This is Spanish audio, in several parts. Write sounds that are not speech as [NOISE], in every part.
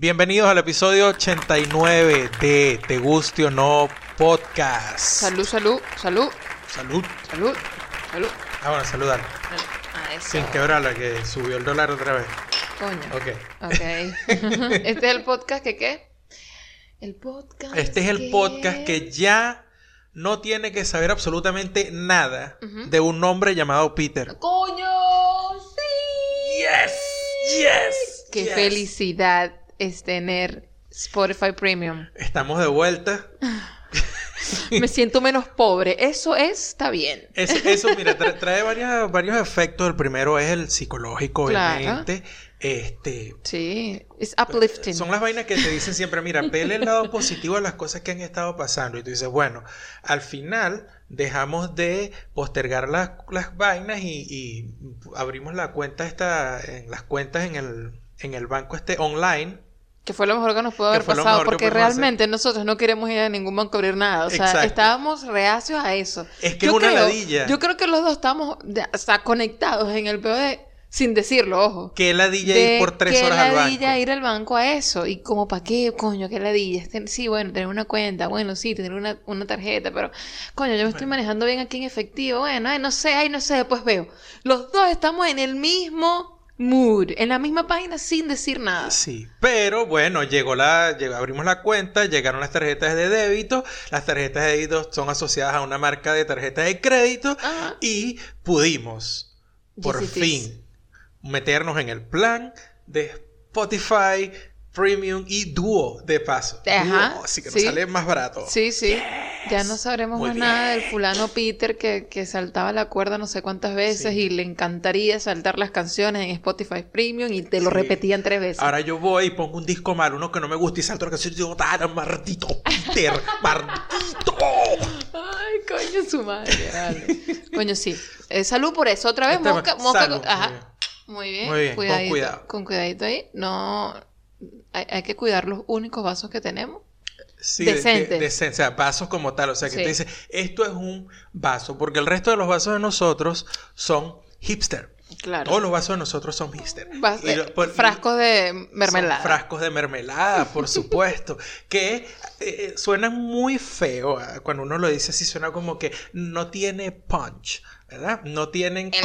Bienvenidos al episodio 89 de Te Guste o No Podcast. Salud, salud, salud, Salud. salud, salud. Ah, bueno, saludar. Ah, eso. Sin quebrarla, que subió el dólar otra vez. Coño. Ok. Ok. [LAUGHS] este es el podcast que qué? El podcast. Este es el podcast que ya no tiene que saber absolutamente nada de un hombre llamado Peter. ¡Coño! ¡Sí! Yes, yes. ¡Qué yes. felicidad es tener Spotify Premium! Estamos de vuelta. [LAUGHS] Me siento menos pobre. Eso es, está bien. Es- eso, mira, tra- trae varias- varios efectos. El primero es el psicológico, Claro. obviamente. Este, Sí, es uplifting. Son las vainas que te dicen siempre, mira, vele el lado positivo a las cosas que han estado pasando. Y tú dices, bueno, al final dejamos de postergar las, las vainas y, y abrimos la cuenta esta, en las cuentas en el, en el banco este online. Que fue lo mejor que nos pudo Que haber pasado, que porque hacer. realmente nosotros no queremos ir a ningún banco a abrir nada. O sea, Exacto. estábamos reacios a eso. Es que es una creo, ladilla. Yo creo que los dos estamos o sea, conectados en el peor de, sin decirlo, ojo. Que la DJ de por tres horas al ladilla banco. ir al banco a eso. Y como, ¿para qué? Coño, qué ladilla. Sí, bueno, tener una cuenta. Bueno, sí, tener una, una tarjeta. Pero, coño, yo me estoy manejando bien aquí en efectivo. Bueno, ay, no sé, ay, no sé, después veo. Los dos estamos en el mismo mood, en la misma página sin decir nada. Sí, pero bueno, llegó la, llegó- abrimos la cuenta, llegaron las tarjetas de débito, las tarjetas de débito son asociadas a una marca de tarjetas de crédito Ajá. y pudimos, por Yes, fin, meternos en el plan de Spotify Premium y Duo de paso. Ajá, Duo, así que sí. nos sale más barato. Sí, sí. Ya no sabremos Muy más nada del fulano Peter que, que saltaba la cuerda no sé cuántas veces Sí. y le encantaría saltar las canciones en Spotify Premium y te lo Sí. repetían tres veces. Ahora yo voy y pongo un disco mal, uno que no me gusta y salto la canción y digo, ¡Dara, maldito Peter! [LAUGHS] ¡Maldito! Ay, coño, su madre. vale. coño, sí. Eh, salud por eso. Otra vez, Este- mosca. mosca salud, Ajá. muy bien. Muy bien. Con cuidado. Con cuidadito ahí. No. Hay, hay que cuidar los únicos vasos que tenemos. Sí, de- de- o sea, vasos como tal. O sea, que Sí. te dice, esto es un vaso, porque el resto de los vasos de nosotros son hipster. Claro. Todos los vasos de nosotros son hipster. Vas- Y lo- por- frascos de mermelada. frascos de mermelada, por [LAUGHS] supuesto. que eh, eh, suena muy feo. ah, Cuando uno lo dice así, suena como que no tiene punch, ¿verdad? No tienen de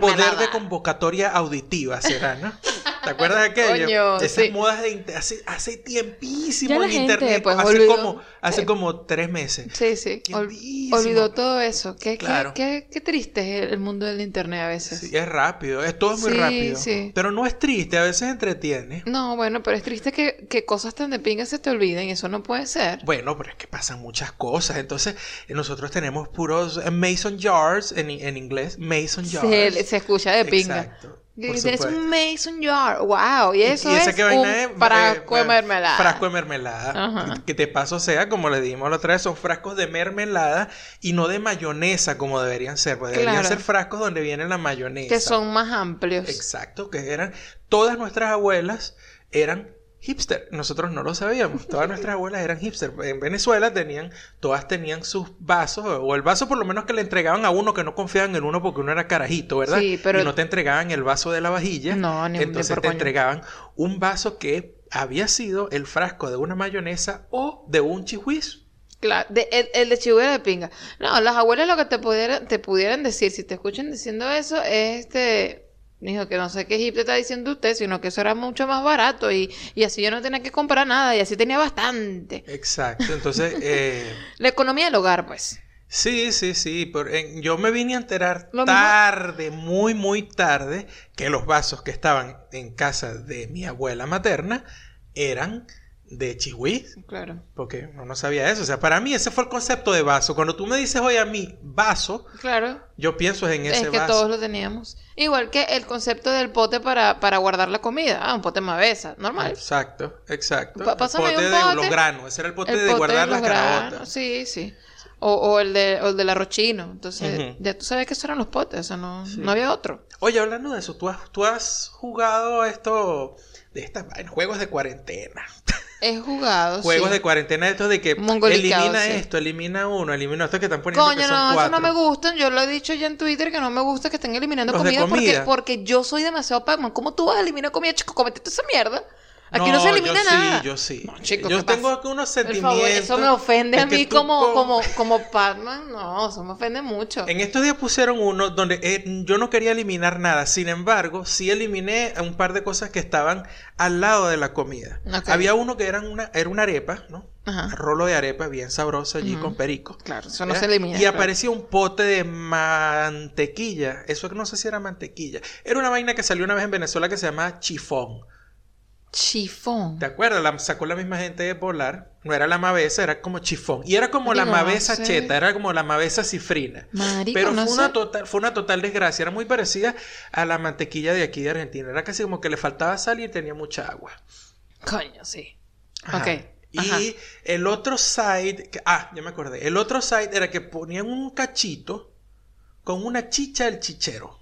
poder de convocatoria auditiva, ¿será, no? [LAUGHS] ¿Te acuerdas de aquello? Coño, Esas sí. modas de hace, hace tiempísimo en gente, internet. pues, hace olvidó. como, hace Eh. como tres meses. Sí, sí. Ol- olvidó todo eso. Qué, qué- Claro. qué, qué triste es el mundo del internet a veces. Sí, es rápido, es todo muy Sí, rápido. sí. Pero no es triste, a veces entretiene. No, bueno, pero es triste que, que cosas tan de pinga se te olviden. Eso no puede ser. Bueno, pero es que pasan muchas cosas. Entonces, eh, nosotros tenemos puros eh, mason jars en, en inglés. Mason jars. Se, se escucha de pinga. Exacto. Es un mason jar. Wow. Y eso ¿Y es qué vaina un es? frasco Eh, de mermelada. Frasco de mermelada. Ajá. Que- Que te paso sea, como le dijimos la otra vez, son frascos de mermelada y no de mayonesa como deberían ser. Pues deberían Claro. ser frascos donde viene la mayonesa. que son más amplios. Exacto, que eran. Todas nuestras abuelas eran hipster. Nosotros no lo sabíamos. Todas nuestras abuelas eran hipster. En Venezuela tenían, todas tenían sus vasos, o el vaso por lo menos que le entregaban a uno que no confiaban en uno porque uno era carajito, ¿verdad? Sí, pero- Y no te entregaban el vaso de la vajilla. No, ni- Entonces te entregaban un vaso que había sido el frasco de una mayonesa o de un chihuiz. Claro, de- el, el de chihuahua de pinga. No, las abuelas lo que te pudieran, te pudieran decir, si te escuchan diciendo eso, es este. Dijo que no sé qué Egipto está diciendo usted, sino que eso era mucho más barato y, y así yo no tenía que comprar nada y así tenía bastante. Exacto. Entonces, [LAUGHS] eh, La economía del hogar, pues. Sí, sí, sí. en- yo me vine a enterar Lo mismo- tarde, muy, muy tarde, que los vasos que estaban en casa de mi abuela materna eran de chihuí. Claro. Porque no, no sabía eso. O sea, para mí ese fue el concepto de vaso. Cuando tú me dices hoy a mí vaso, Claro. yo pienso en ese Es que vaso. todos lo teníamos. Igual que el concepto del pote para, para guardar la comida. Ah, un pote mavesa, normal. Exacto, exacto. Pa- el pásame pote un de los granos. Ese era el pote el de pote guardar de las granos, Sí, sí. O, o el de, o el del arrochino. Entonces, ya tú sabes que esos eran los potes, o sea, no, no había otro. Oye, hablando de eso, ¿tú has, tú has jugado esto de estas vainas, juegos de cuarentena? He jugado. Juegos sí. de cuarentena estos de que elimina sí. esto, elimina uno, elimina esto que están poniendo que Coño, son no, eso no me gustan. Yo lo he dicho ya en Twitter que no me gusta que estén eliminando comida, comida. Porque, porque yo soy demasiado Pac-Man. ¿Cómo tú vas a eliminar comida, chico? Comete toda esa mierda. Aquí no, se elimina yo nada. Sí, yo sí. No, chico, yo ¿qué tengo aquí unos Por sentimientos. favor, eso me ofende a mí como, con- como, como Batman. No, eso me ofende mucho. En estos días pusieron uno donde eh, yo no quería eliminar nada. Sin embargo, sí eliminé un par de cosas que estaban al lado de la comida. Había uno que era una, era una arepa, ¿no? Ajá. Un rolo de arepa bien sabroso allí con perico. Claro, eso no se elimina. Y claro. aparecía un pote de mantequilla. Eso que no sé si era mantequilla. Era una vaina que salió una vez en Venezuela que se llama chifón. Chifón. ¿Te acuerdas? La sacó la misma gente de Polar. No era la mavesa, era como chifón. Y era como la mavesa no sé. cheta, era como la mavesa cifrina. Marico, Pero no fue, una sé. total, fue una total desgracia. Era muy parecida a la mantequilla de aquí de Argentina. Era casi como que le faltaba sal y tenía mucha agua. Coño, sí. Ajá. Ok. Y Ajá. el otro side, que- ah, ya me acordé. El otro side era que ponían un cachito con una chicha del chichero.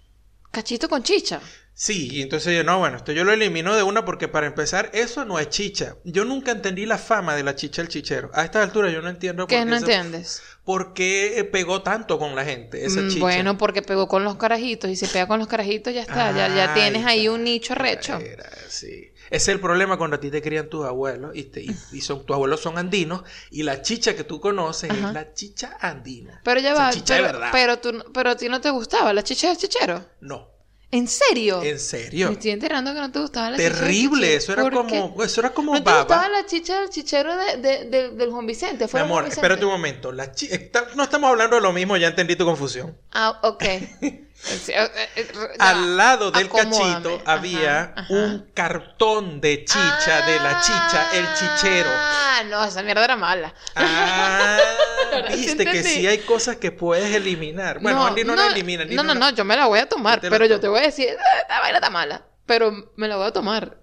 Cachito con chicha. Sí, y entonces yo, no, bueno, esto yo lo elimino de una porque para empezar, eso no es chicha. Yo nunca entendí la fama de la chicha del chichero. A esta altura yo no entiendo por ¿Qué no entiendes? por qué, eh, pegó tanto con la gente esa Mm, chicha. Bueno, porque pegó con los carajitos y se pega con los carajitos, ya está. ya, ya Ah, tienes ahí un nicho recho. Era, sí. Es el problema cuando a ti te crían tus abuelos y, te- y- y son, tus abuelos son andinos y la chicha que tú conoces Ajá. es la chicha andina. Pero ya Esa va, chicha de pero, verdad. pero, tú, pero a ti no te gustaba la chicha del chichero. No, ¿En serio? en Me serio. estoy enterando que no te gustaba la Terrible, eso era ¿Por como, qué? eso era como ¿No te gustaba baba. la chicha del chichero de, de- de- del Juan Vicente? Mi ¿Fue Juan amor, espérate un momento. La chi- no estamos hablando de lo mismo, ya entendí tu confusión. Ah, ok. [LAUGHS] Eh, eh, eh. Al lado del Acomódame. cachito había ajá. un cartón de chicha de la chicha, el chichero. Ah, no, esa mierda era mala. Ah, [LAUGHS] viste que sí hay cosas que puedes eliminar. Bueno, Andy no, la elimina. Andy No, no, la- no, yo me la voy a tomar, la pero yo te voy a decir, "Ah, esta vaina está mala, pero me la voy a tomar.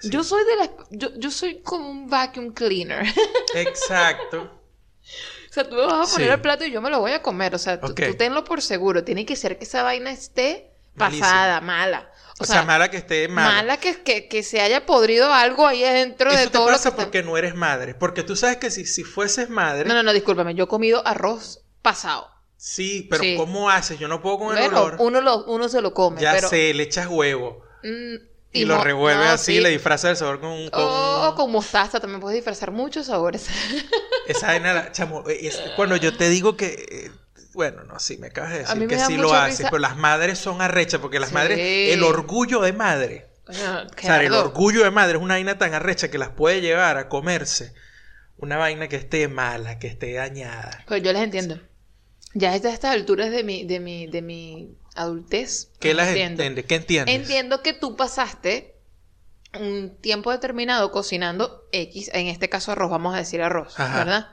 Sí. Yo soy de las, yo, yo soy como un vacuum cleaner. [LAUGHS] Exacto. O sea, tú me vas a poner Sí. el plato y yo me lo voy a comer. O sea, tú, tenlo por seguro. Tiene que ser que esa vaina esté pasada, mala. O, sea, mala que esté mala. mala que, que, que se haya podrido algo ahí adentro de Eso te todo lo que pasa porque no eres madre. Porque tú sabes que si, si fueses madre, No, no, no, discúlpame. Yo he comido arroz pasado. sí, pero Sí. ¿cómo haces? Yo no puedo con el Bueno, olor. uno, lo, uno se lo come, ya pero... sé, le echas huevo. mm, Y, lo no, así, sí. le disfrazas el sabor con, con O con mostaza también puedes disfrazar muchos sabores. [LAUGHS] esa vaina. chamo, es- cuando yo te digo que. eh, bueno, no, sí, me acabas de decir que sí lo haces, risa- pero las madres son arrechas, porque las Sí. madres, el orgullo de madre, o sea, el orgullo de madre es una vaina tan arrecha que las puede llevar a comerse una vaina que esté mala, que esté dañada. Pero yo les entiendo. Ya a estas alturas de mi, de mi, de mi adultez. ¿Qué las entiendo. entiende? ¿Qué entiendes? Entiendo que tú pasaste un tiempo determinado cocinando X, en este caso arroz, vamos a decir arroz, Ajá. ¿verdad?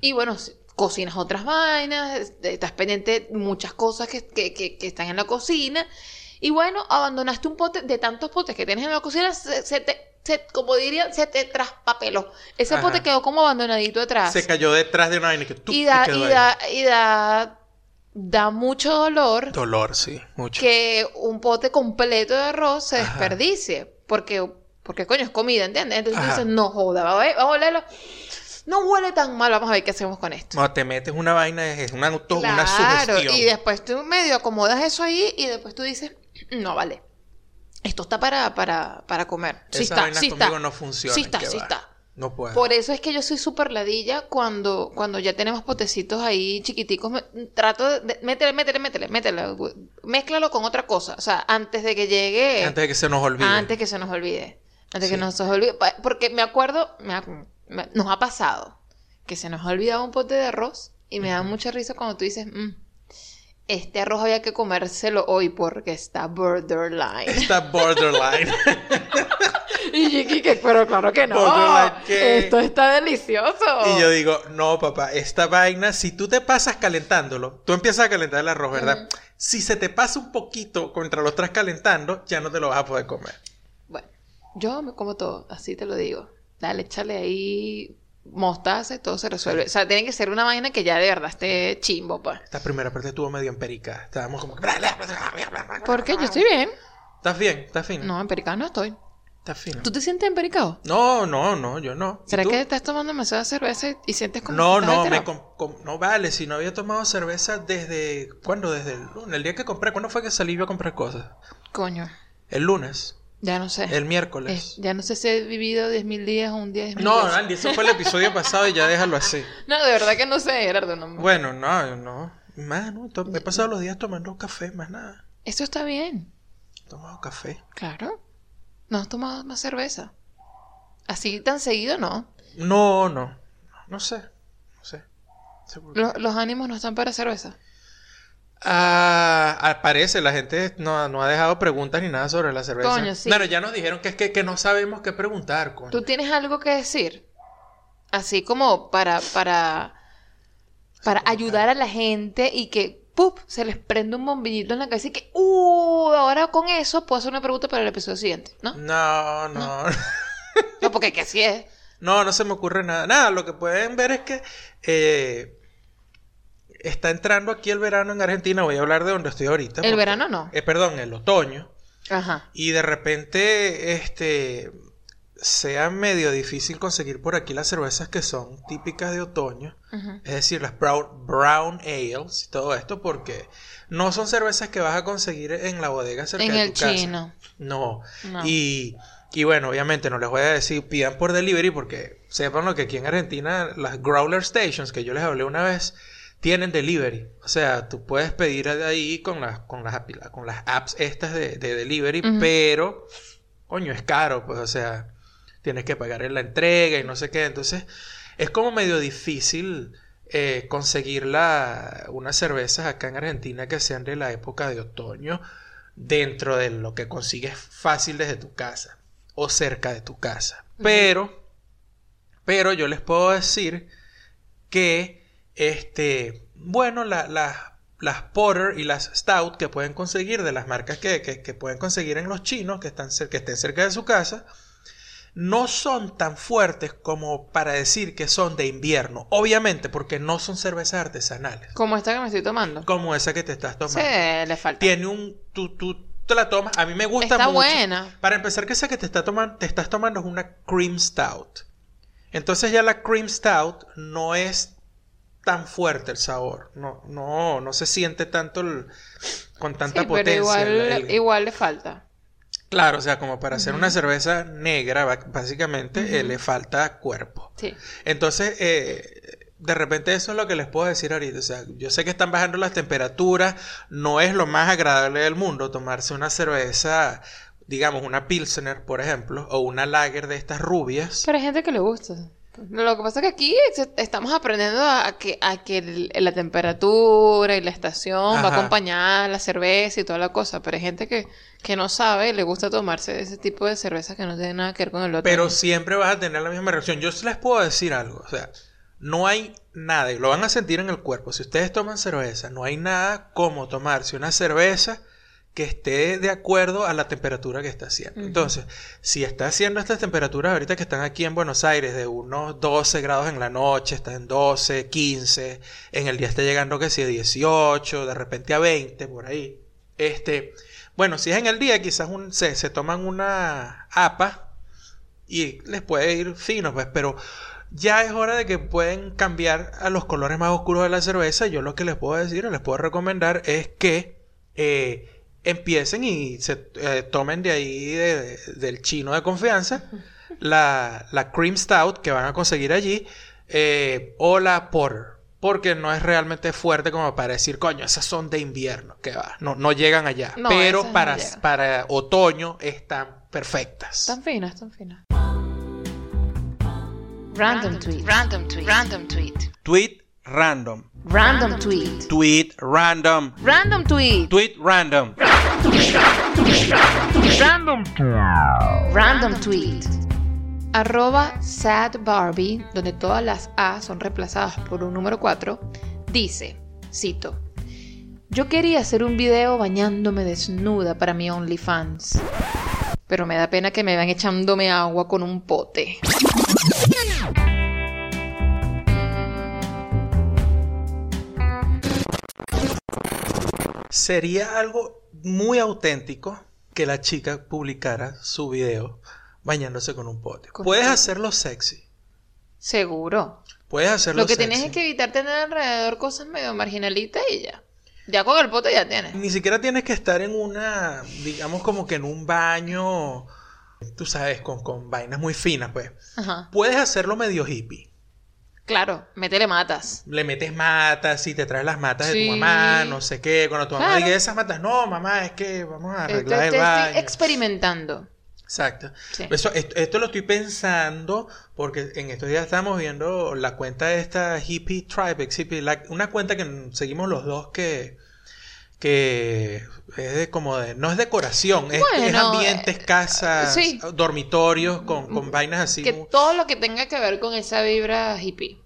Y bueno, cocinas otras vainas, estás pendiente de muchas cosas que, que, que- que están en la cocina. Y bueno, abandonaste un pote, de tantos potes que tienes en la cocina, se, se te, se- como diría, se te traspapeló. Ese Ajá. pote quedó como abandonadito atrás. Se cayó detrás de una vaina que tú y da, y da, y da, da mucho dolor Dolor, sí, mucho. que un pote completo de arroz se Ajá. desperdicie. Porque, porque coño, es comida, ¿entiendes? Entonces tú dices, no joda, vamos a, ver- vamos a olerlo. No huele tan mal, vamos a ver qué hacemos con esto. No, te metes una vaina, es una, auto- una sugestión. y después tú medio acomodas eso ahí y después tú dices, no vale. Esto está para, para, para comer. Sí Esas está, vainas sí conmigo está. no funcionan. Sí está, sí va. está. No puedo. Por eso es que yo soy súper ladilla cuando, cuando ya tenemos potecitos ahí chiquiticos. me- trato de... Métele, métele, métele, métele. Mézclalo con otra cosa. O sea, antes de que llegue... Antes de que se nos olvide. Antes que se nos olvide. Antes que Sí. nos olvide. Porque me acuerdo, me ha- me- nos ha pasado que se nos ha olvidado un pote de arroz y me da mucha risa cuando tú dices, "Mm, este arroz había que comérselo hoy porque está borderline. Está borderline. [LAUGHS] y Chiqui, que, pero claro que no. ¿qué? Esto está delicioso. y yo digo, no, papá, esta vaina, si tú te pasas calentándolo, tú empiezas a calentar el arroz, ¿verdad? Si se te pasa un poquito contra lo estás calentando, ya no te lo vas a poder comer. Bueno, yo me como todo, así te lo digo. Dale, échale ahí mostaza y todo se resuelve. O sea, tiene que ser una vaina que ya de verdad esté chimbo, pues. Esta primera parte estuvo medio emperica. Estábamos como... Porque yo estoy bien. ¿Estás bien? ¿Estás fino? No, empericado no estoy. ¿Tú te sientes empericado? No, no, no, yo no. ¿Y ¿Será que estás tomando demasiada cerveza y- y sientes como No, que estás no, me com- com- no vale, si no había tomado cerveza desde... ¿Cuándo? Desde el lunes, el día que compré. ¿Cuándo fue que salí yo a comprar cosas? Coño. El lunes. Ya no sé. El miércoles. Es- ya no sé si he vivido 10.000 días o un día 10.000 No, días. Andy, eso fue el episodio [LAUGHS] pasado y ya déjalo así. No, de verdad que no sé, Gerardo. No. Bueno, no, no. Más, no. to- He pasado los días tomando café, más nada. Esto está bien. He tomado café. Claro. No has tomado más cerveza. Así tan seguido, no. No, no. No sé. No sé. Seguro. Lo- los ánimos no están para cerveza. Ah, aparece, la gente no, no ha dejado preguntas ni nada sobre la cerveza. Coño, sí. Bueno, ya nos dijeron que es que, que no sabemos qué preguntar, coño. ¿Tú tienes algo que decir? Así como para, para, para ayudar a la gente y que, ¡pup! se les prende un bombillito en la cabeza y que, ¡uh! Ahora con eso puedo hacer una pregunta para el episodio siguiente, ¿no? No, no. [LAUGHS] No, porque que así es. No, no se me ocurre nada. Nada, lo que pueden ver es que eh, está entrando aquí el verano en Argentina. Voy a hablar de donde estoy ahorita. El porque- verano no. eh, perdón, el otoño. Ajá. Y de repente, este, sea medio difícil conseguir por aquí las cervezas que son típicas de otoño. Es decir, las brown, brown ales y todo esto, porque no son cervezas que vas a conseguir en la bodega cerca En de el tu casa. chino. No. No. Y, y bueno, obviamente no les voy a decir pidan por delivery porque sepan lo que aquí en Argentina las growler stations que yo les hablé una vez tienen delivery. O sea, tú puedes pedir de ahí con las con las con las apps estas de, de delivery, pero coño, es caro, pues o sea, tienes que pagar en la entrega y no sé qué, entonces es como medio difícil eh, conseguir la, unas cervezas acá en Argentina que sean de la época de otoño dentro de lo que consigues fácil desde tu casa o cerca de tu casa. Pero, pero yo les puedo decir que, este, bueno, la- la- las Porter y las Stout que pueden conseguir de las marcas que, que- que pueden conseguir en los chinos que, están que estén cerca de su casa, no son tan fuertes como para decir que son de invierno. Obviamente, porque no son cervezas artesanales. Como esta que me estoy tomando. Como esa que te estás Sí, tomando. le falta. Tiene un. Tú, tú te la tomas. A mí me gusta Está mucho. buena. Para empezar, que esa que te, está tomando, te estás tomando es una cream stout. Entonces ya la cream stout no es tan fuerte el sabor. No, no, no se siente tanto el- con tanta Sí, potencia. pero igual, el- el- igual le falta. Claro, o sea, como para hacer una cerveza negra, básicamente, eh, le falta cuerpo. Sí. Entonces, eh, de repente eso es lo que les puedo decir ahorita. O sea, yo sé que están bajando las temperaturas, no es lo más agradable del mundo tomarse una cerveza, digamos, una Pilsener, por ejemplo, o una Lager de estas rubias. Pero hay gente que le gusta. Lo que pasa es que aquí estamos aprendiendo a, que, a que la temperatura y la estación va a acompañar la cerveza y toda la cosa. Pero hay gente que, que no sabe y le gusta tomarse ese tipo de cerveza que no tiene nada que ver con el otro. Pero siempre vas a tener la misma reacción. Yo les puedo decir algo, o sea, no hay nada, y lo van a sentir en el cuerpo. Si ustedes toman cerveza, no hay nada como tomarse una cerveza que esté de acuerdo a la temperatura que está haciendo. Entonces, si está haciendo estas temperaturas ahorita que están aquí en Buenos Aires de unos 12 grados en la noche, está en 12, 15, en el día está llegando que si a 18, de repente a 20 por ahí. Este, bueno, si es en el día, quizás un- se, se toman una APA y les puede ir fino, pues, pero ya es hora de que pueden cambiar a los colores más oscuros de la cerveza. Yo lo que les puedo decir, o les puedo recomendar es que eh, empiecen y se eh, tomen de ahí de- de- del chino de confianza la, la cream stout que van a conseguir allí eh, o la porter. Porque no es realmente fuerte como para decir, coño, esas son de invierno, que va. No, no llegan allá. No, pero no para, llegan. para otoño están perfectas. Tan finas, tan finas. Random tweet. Random tweet. Random tweet. Tweet random. Random tweet. Tweet random. Random tweet. Tweet random. Random tweet. Arroba sad Barbie, donde todas las A son reemplazadas por un número 4, dice, cito, Yo quería hacer un video bañándome desnuda para mi OnlyFans, pero me da pena que me vean echándome agua con un pote. Sería algo muy auténtico que la chica publicara su video bañándose con un pote. Puedes hacerlo sexy. Seguro. Puedes hacerlo Lo que sexy. tienes es que evitar tener alrededor cosas medio marginalitas y ya. Ya con el pote ya tienes. Ni siquiera tienes que estar en una, digamos como que en un baño, tú sabes, con, con vainas muy finas, pues. Ajá. Puedes hacerlo medio hippie. Claro, métele matas. Le metes matas y te traes las matas de tu mamá, no sé qué. Cuando tu mamá diga esas matas, no, mamá, es que vamos a Esto- arreglar el estoy baño. experimentando. Exacto. Sí. Eso, esto, esto lo estoy pensando porque en estos días estamos viendo la cuenta de esta Hippie Tribe, una cuenta que seguimos los dos que, que es de como de, no es decoración, es, ambientes, eh, casas, sí. dormitorios con, con vainas así. Que todo lo que tenga que ver con esa vibra hippie.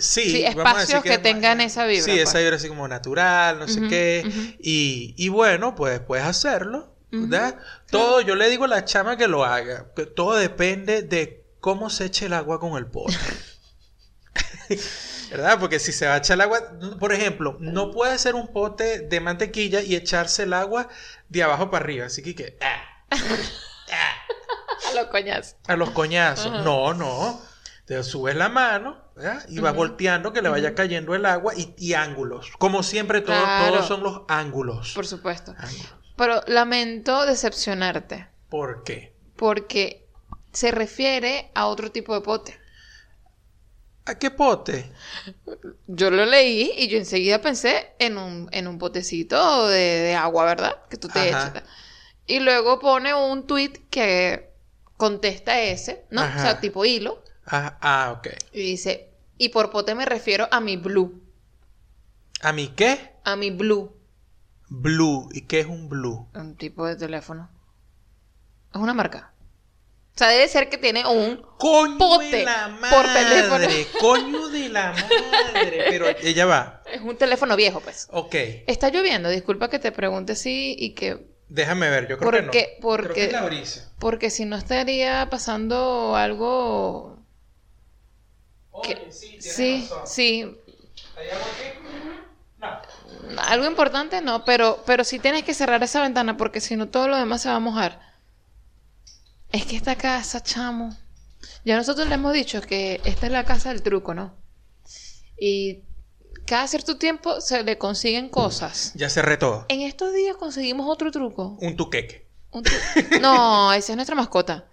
Sí, Sí, vamos a decir espacios que es- tengan esa vibra, Sí, esa pues. vibra así como natural, no sé qué. y, y bueno, pues puedes hacerlo, ¿verdad? Todo, yo le digo a la chama que lo haga. que todo depende de cómo se eche el agua con el pote. [LAUGHS] ¿Verdad? Porque si se va a echar el agua, por ejemplo, no puede ser un pote de mantequilla y echarse el agua de abajo para arriba. Así que, que ah, [LAUGHS] A los coñazos. a los coñazos. No, no. Te subes la mano ¿verdad? y vas volteando que le vaya cayendo el agua y, y ángulos. Como siempre, todo- Claro. todos son los ángulos. Por supuesto. Ángulos. Pero lamento decepcionarte. ¿Por qué? Porque se refiere a otro tipo de pote. ¿A qué pote? Yo lo leí y yo enseguida pensé en un, en un potecito de, de agua, ¿verdad? Que tú te Ajá. echas. Y luego pone un tweet que contesta ese, ¿no? Ajá. O sea, tipo hilo. Ah, ah, ok. Y dice, y por pote me refiero a mi blue. ¿A mi qué? A mi blue. Blue. ¿Y qué es un blue? Un tipo de teléfono. Es una marca. O sea, debe ser que tiene un... Coño Pote de la por madre. teléfono. Coño de la madre. Pero ella va. Es un teléfono viejo, pues. Ok. Está lloviendo, disculpa que te pregunte sí y que... Déjame ver. Yo creo ¿Por que no. Porque- Creo que es la brisa. Porque si no estaría pasando algo... Oye, que- sí, tienes Sí, razón. sí. ¿Hay algo aquí? No. Algo importante no, pero, pero sí tienes que cerrar esa ventana porque si no todo lo demás se va a mojar. Es que esta casa, chamo. Ya nosotros le hemos dicho que esta es la casa del truco, ¿no? Y cada cierto tiempo se le consiguen cosas. Ya cerré todo. En estos días conseguimos otro truco. Un tuqueque. Un No, [LAUGHS] esa es nuestra mascota.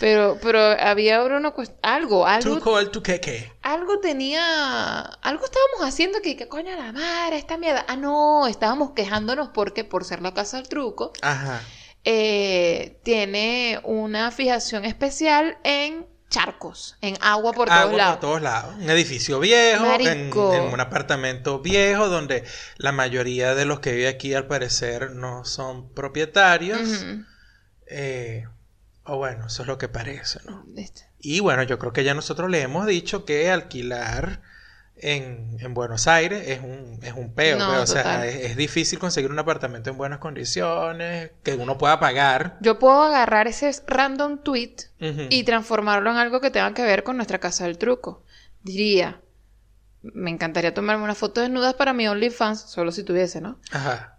Pero, pero había una cuest- algo, algo, Tuco el tuqueque. algo tenía, algo estábamos haciendo que, que coño la madre, esta mierda. Ah, no, estábamos quejándonos porque por ser la casa del truco, Ajá. Eh, tiene una fijación especial en charcos, en agua por Agua todos lados. por todos lados. Un edificio viejo, en, un apartamento viejo donde la mayoría de los que viven aquí al parecer no son propietarios. Eh, o bueno, eso es lo que parece, ¿no? Este. Y bueno, yo creo que ya nosotros le hemos dicho que alquilar en, en Buenos Aires es un, es un peo. No, o sea, es, es difícil conseguir un apartamento en buenas condiciones, que uno pueda pagar. Yo puedo agarrar ese random tweet y transformarlo en algo que tenga que ver con nuestra casa del truco. Diría, me encantaría tomarme una foto desnudas para mi OnlyFans, solo si tuviese, ¿no? Ajá.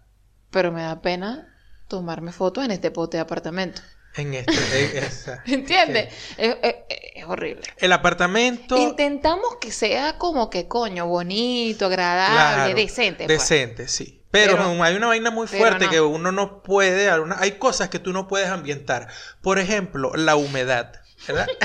Pero me da pena tomarme fotos en este pote de apartamento. En este. [LAUGHS] esa- ¿Entiendes? Es, es- es horrible. El apartamento. Intentamos que sea como que coño, bonito, agradable, Claro, decente. pues. Decente, sí. Pero, Pero- hay una vaina muy fuerte no. que uno no puede, hay cosas que tú no puedes ambientar. Por ejemplo, la humedad, ¿verdad? [LAUGHS]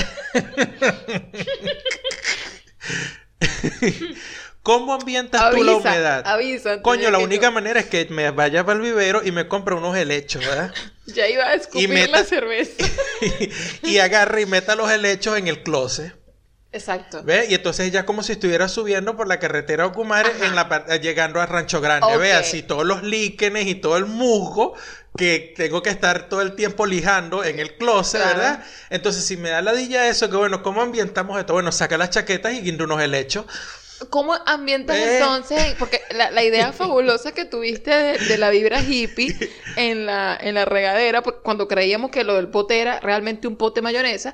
[LAUGHS] ¿Cómo ambientas tú la humedad? avisa Coño, la única manera es que me vaya para el vivero y me compre unos helechos, ¿verdad? [LAUGHS] Ya iba a escupir meta- la cerveza. [LAUGHS] y agarre y meta los helechos en el closet. Exacto. ¿Ve? Y entonces ya como si estuviera subiendo por la carretera Ocumare en la eh, llegando a Rancho Grande. Ok. Ve así todos los líquenes y todo el musgo que tengo que estar todo el tiempo lijando en el closet, Claro. ¿verdad? Entonces si me da la dilla eso, que bueno, ¿cómo ambientamos esto? Bueno, saca las chaquetas y guinda unos helechos. ¿Cómo ambientas Eh. entonces? Porque la, la idea [LAUGHS] fabulosa que tuviste de, de la vibra hippie en la, en la regadera, porque cuando creíamos que lo del pote era realmente un pote mayonesa,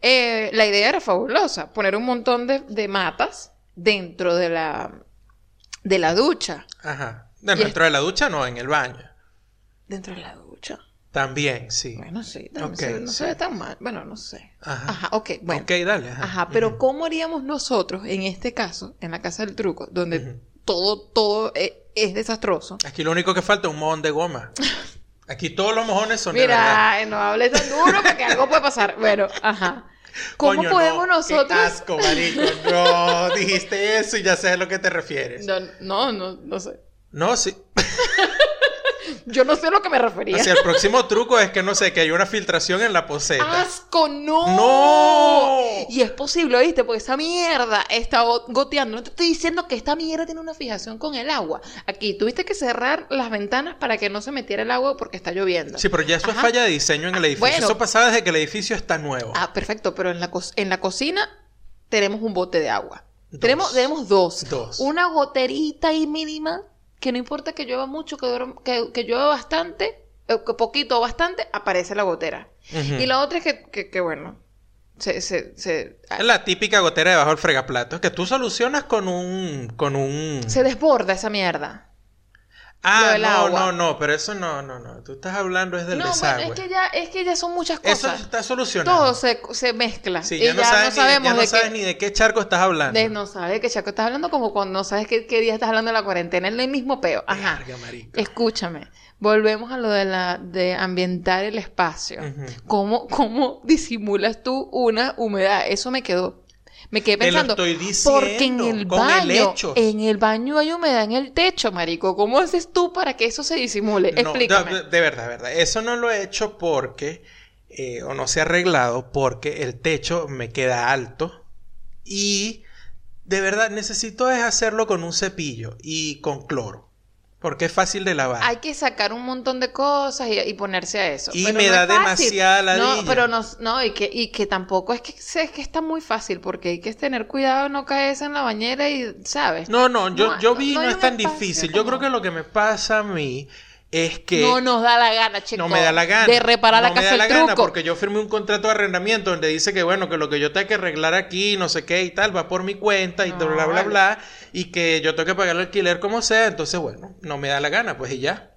eh, la idea era fabulosa. Poner un montón de, de matas dentro de la, de la ducha. Ajá. Dentro de la ducha, no, en el baño. Dentro de la ducha. También, sí. Bueno, sí, también se- no sí. se ve tan mal. Bueno, no sé. Ajá. Ajá, ok, bueno. Ok, dale. Ajá. Ajá, pero ¿cómo haríamos nosotros en este caso, en la casa del truco, donde todo, todo eh, es, desastroso. Aquí lo único que falta es un mojón de goma. [LAUGHS] Aquí todos los mojones son de verdad. Mira, no hables tan duro porque algo puede pasar. Bueno, ajá. [LAUGHS] ¿Cómo Coño, podemos no, nosotros? Qué asco, marico. No, [LAUGHS] dijiste eso y ya sé a lo que te refieres. No, no, no, no sé. No, sí. Yo no sé a lo que me refería. Sea, el próximo truco es que no sé, que hay una filtración en la poseta. ¡Asco, no! ¡No! Y es posible, ¿viste? Porque esa mierda está go- goteando. No te estoy diciendo que esta mierda tiene una fijación con el agua. Aquí tuviste que cerrar las ventanas para que no se metiera el agua porque está lloviendo. Sí, pero ya eso es falla de diseño en el edificio. Bueno. Eso pasaba desde que el edificio está nuevo. Ah, perfecto, pero en la, co- en la cocina tenemos un bote de agua. Dos. Tenemos, tenemos dos. Dos. Una goterita ahí mínima, que no importa que llueva mucho, que, que, que llueva bastante, eh, que poquito o bastante, aparece la gotera. Y la otra es que, que, que, bueno, se... se, se, Es la típica gotera debajo del fregaplatos que tú solucionas con un. con un. se desborda esa mierda. Ah, no, agua. no, no, pero eso no, no, no. Tú estás hablando es del no, desagüe. bueno, es que ya, es que ya son muchas Eso cosas. está solucionado. Todo se, se mezcla. Sí, y ya no sabes, ni, sabemos ya no de sabes qué... ni de qué charco estás hablando. de- no sabes de qué chaco estás hablando como cuando no sabes qué, qué día estás hablando de la cuarentena. Es el mismo peo. Ajá. Escúchame. Volvemos a lo de la de ambientar el espacio. ¿Cómo, ¿Cómo disimulas tú una humedad? Eso me quedó. Me quedé pensando. estoy diciendo, porque en el baño, en el baño hay humedad en el techo, marico. ¿Cómo haces tú para que eso se disimule? No, Explícame. De, de verdad, de verdad. Eso no lo he hecho porque, eh, o no se ha arreglado porque el techo me queda alto y de verdad necesito es hacerlo con un cepillo y con cloro, porque es fácil de lavar. Hay que sacar un montón de cosas y, y ponerse a eso. Y Pero me no da demasiada No, ladilla. pero no, no y, que, y que tampoco es que, es que está muy fácil porque hay que tener cuidado, no caerse en la bañera y, ¿sabes? No, no, yo, No, yo no- vi, no no, es tan espacio difícil. Yo creo que lo que me pasa a mí es que... No nos da la gana, chicos. No me da la gana. De reparar la No me casa da la el gana truco. porque yo firmé un contrato de arrendamiento donde dice que bueno, que lo que yo tengo que arreglar aquí, no sé qué y tal, va por mi cuenta y No, bla, bla, bla, vale. bla, y que yo tengo que pagar el alquiler como sea, entonces bueno, no me da la gana, pues y ya.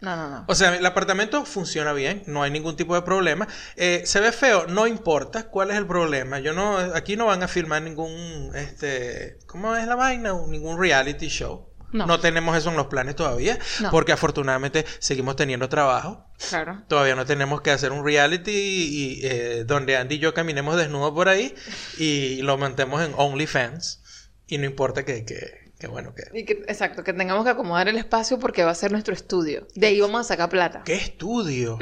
No, no, no. O sea, el apartamento funciona bien, no hay ningún tipo de problema. Eh, se ve feo, no importa cuál es el problema. Yo no, aquí no van a filmar ningún, este, ¿cómo es la vaina? Ningún reality show. No. tenemos eso en los planes todavía, No. porque afortunadamente seguimos teniendo trabajo. Claro. Todavía no tenemos que hacer un reality y, eh, donde Andy y yo caminemos desnudos por ahí y lo mantemos en OnlyFans. Y no importa que, que, que bueno, que... Y que, exacto, que tengamos que acomodar el espacio porque va a ser nuestro estudio. De ahí vamos a sacar plata. ¿Qué estudio?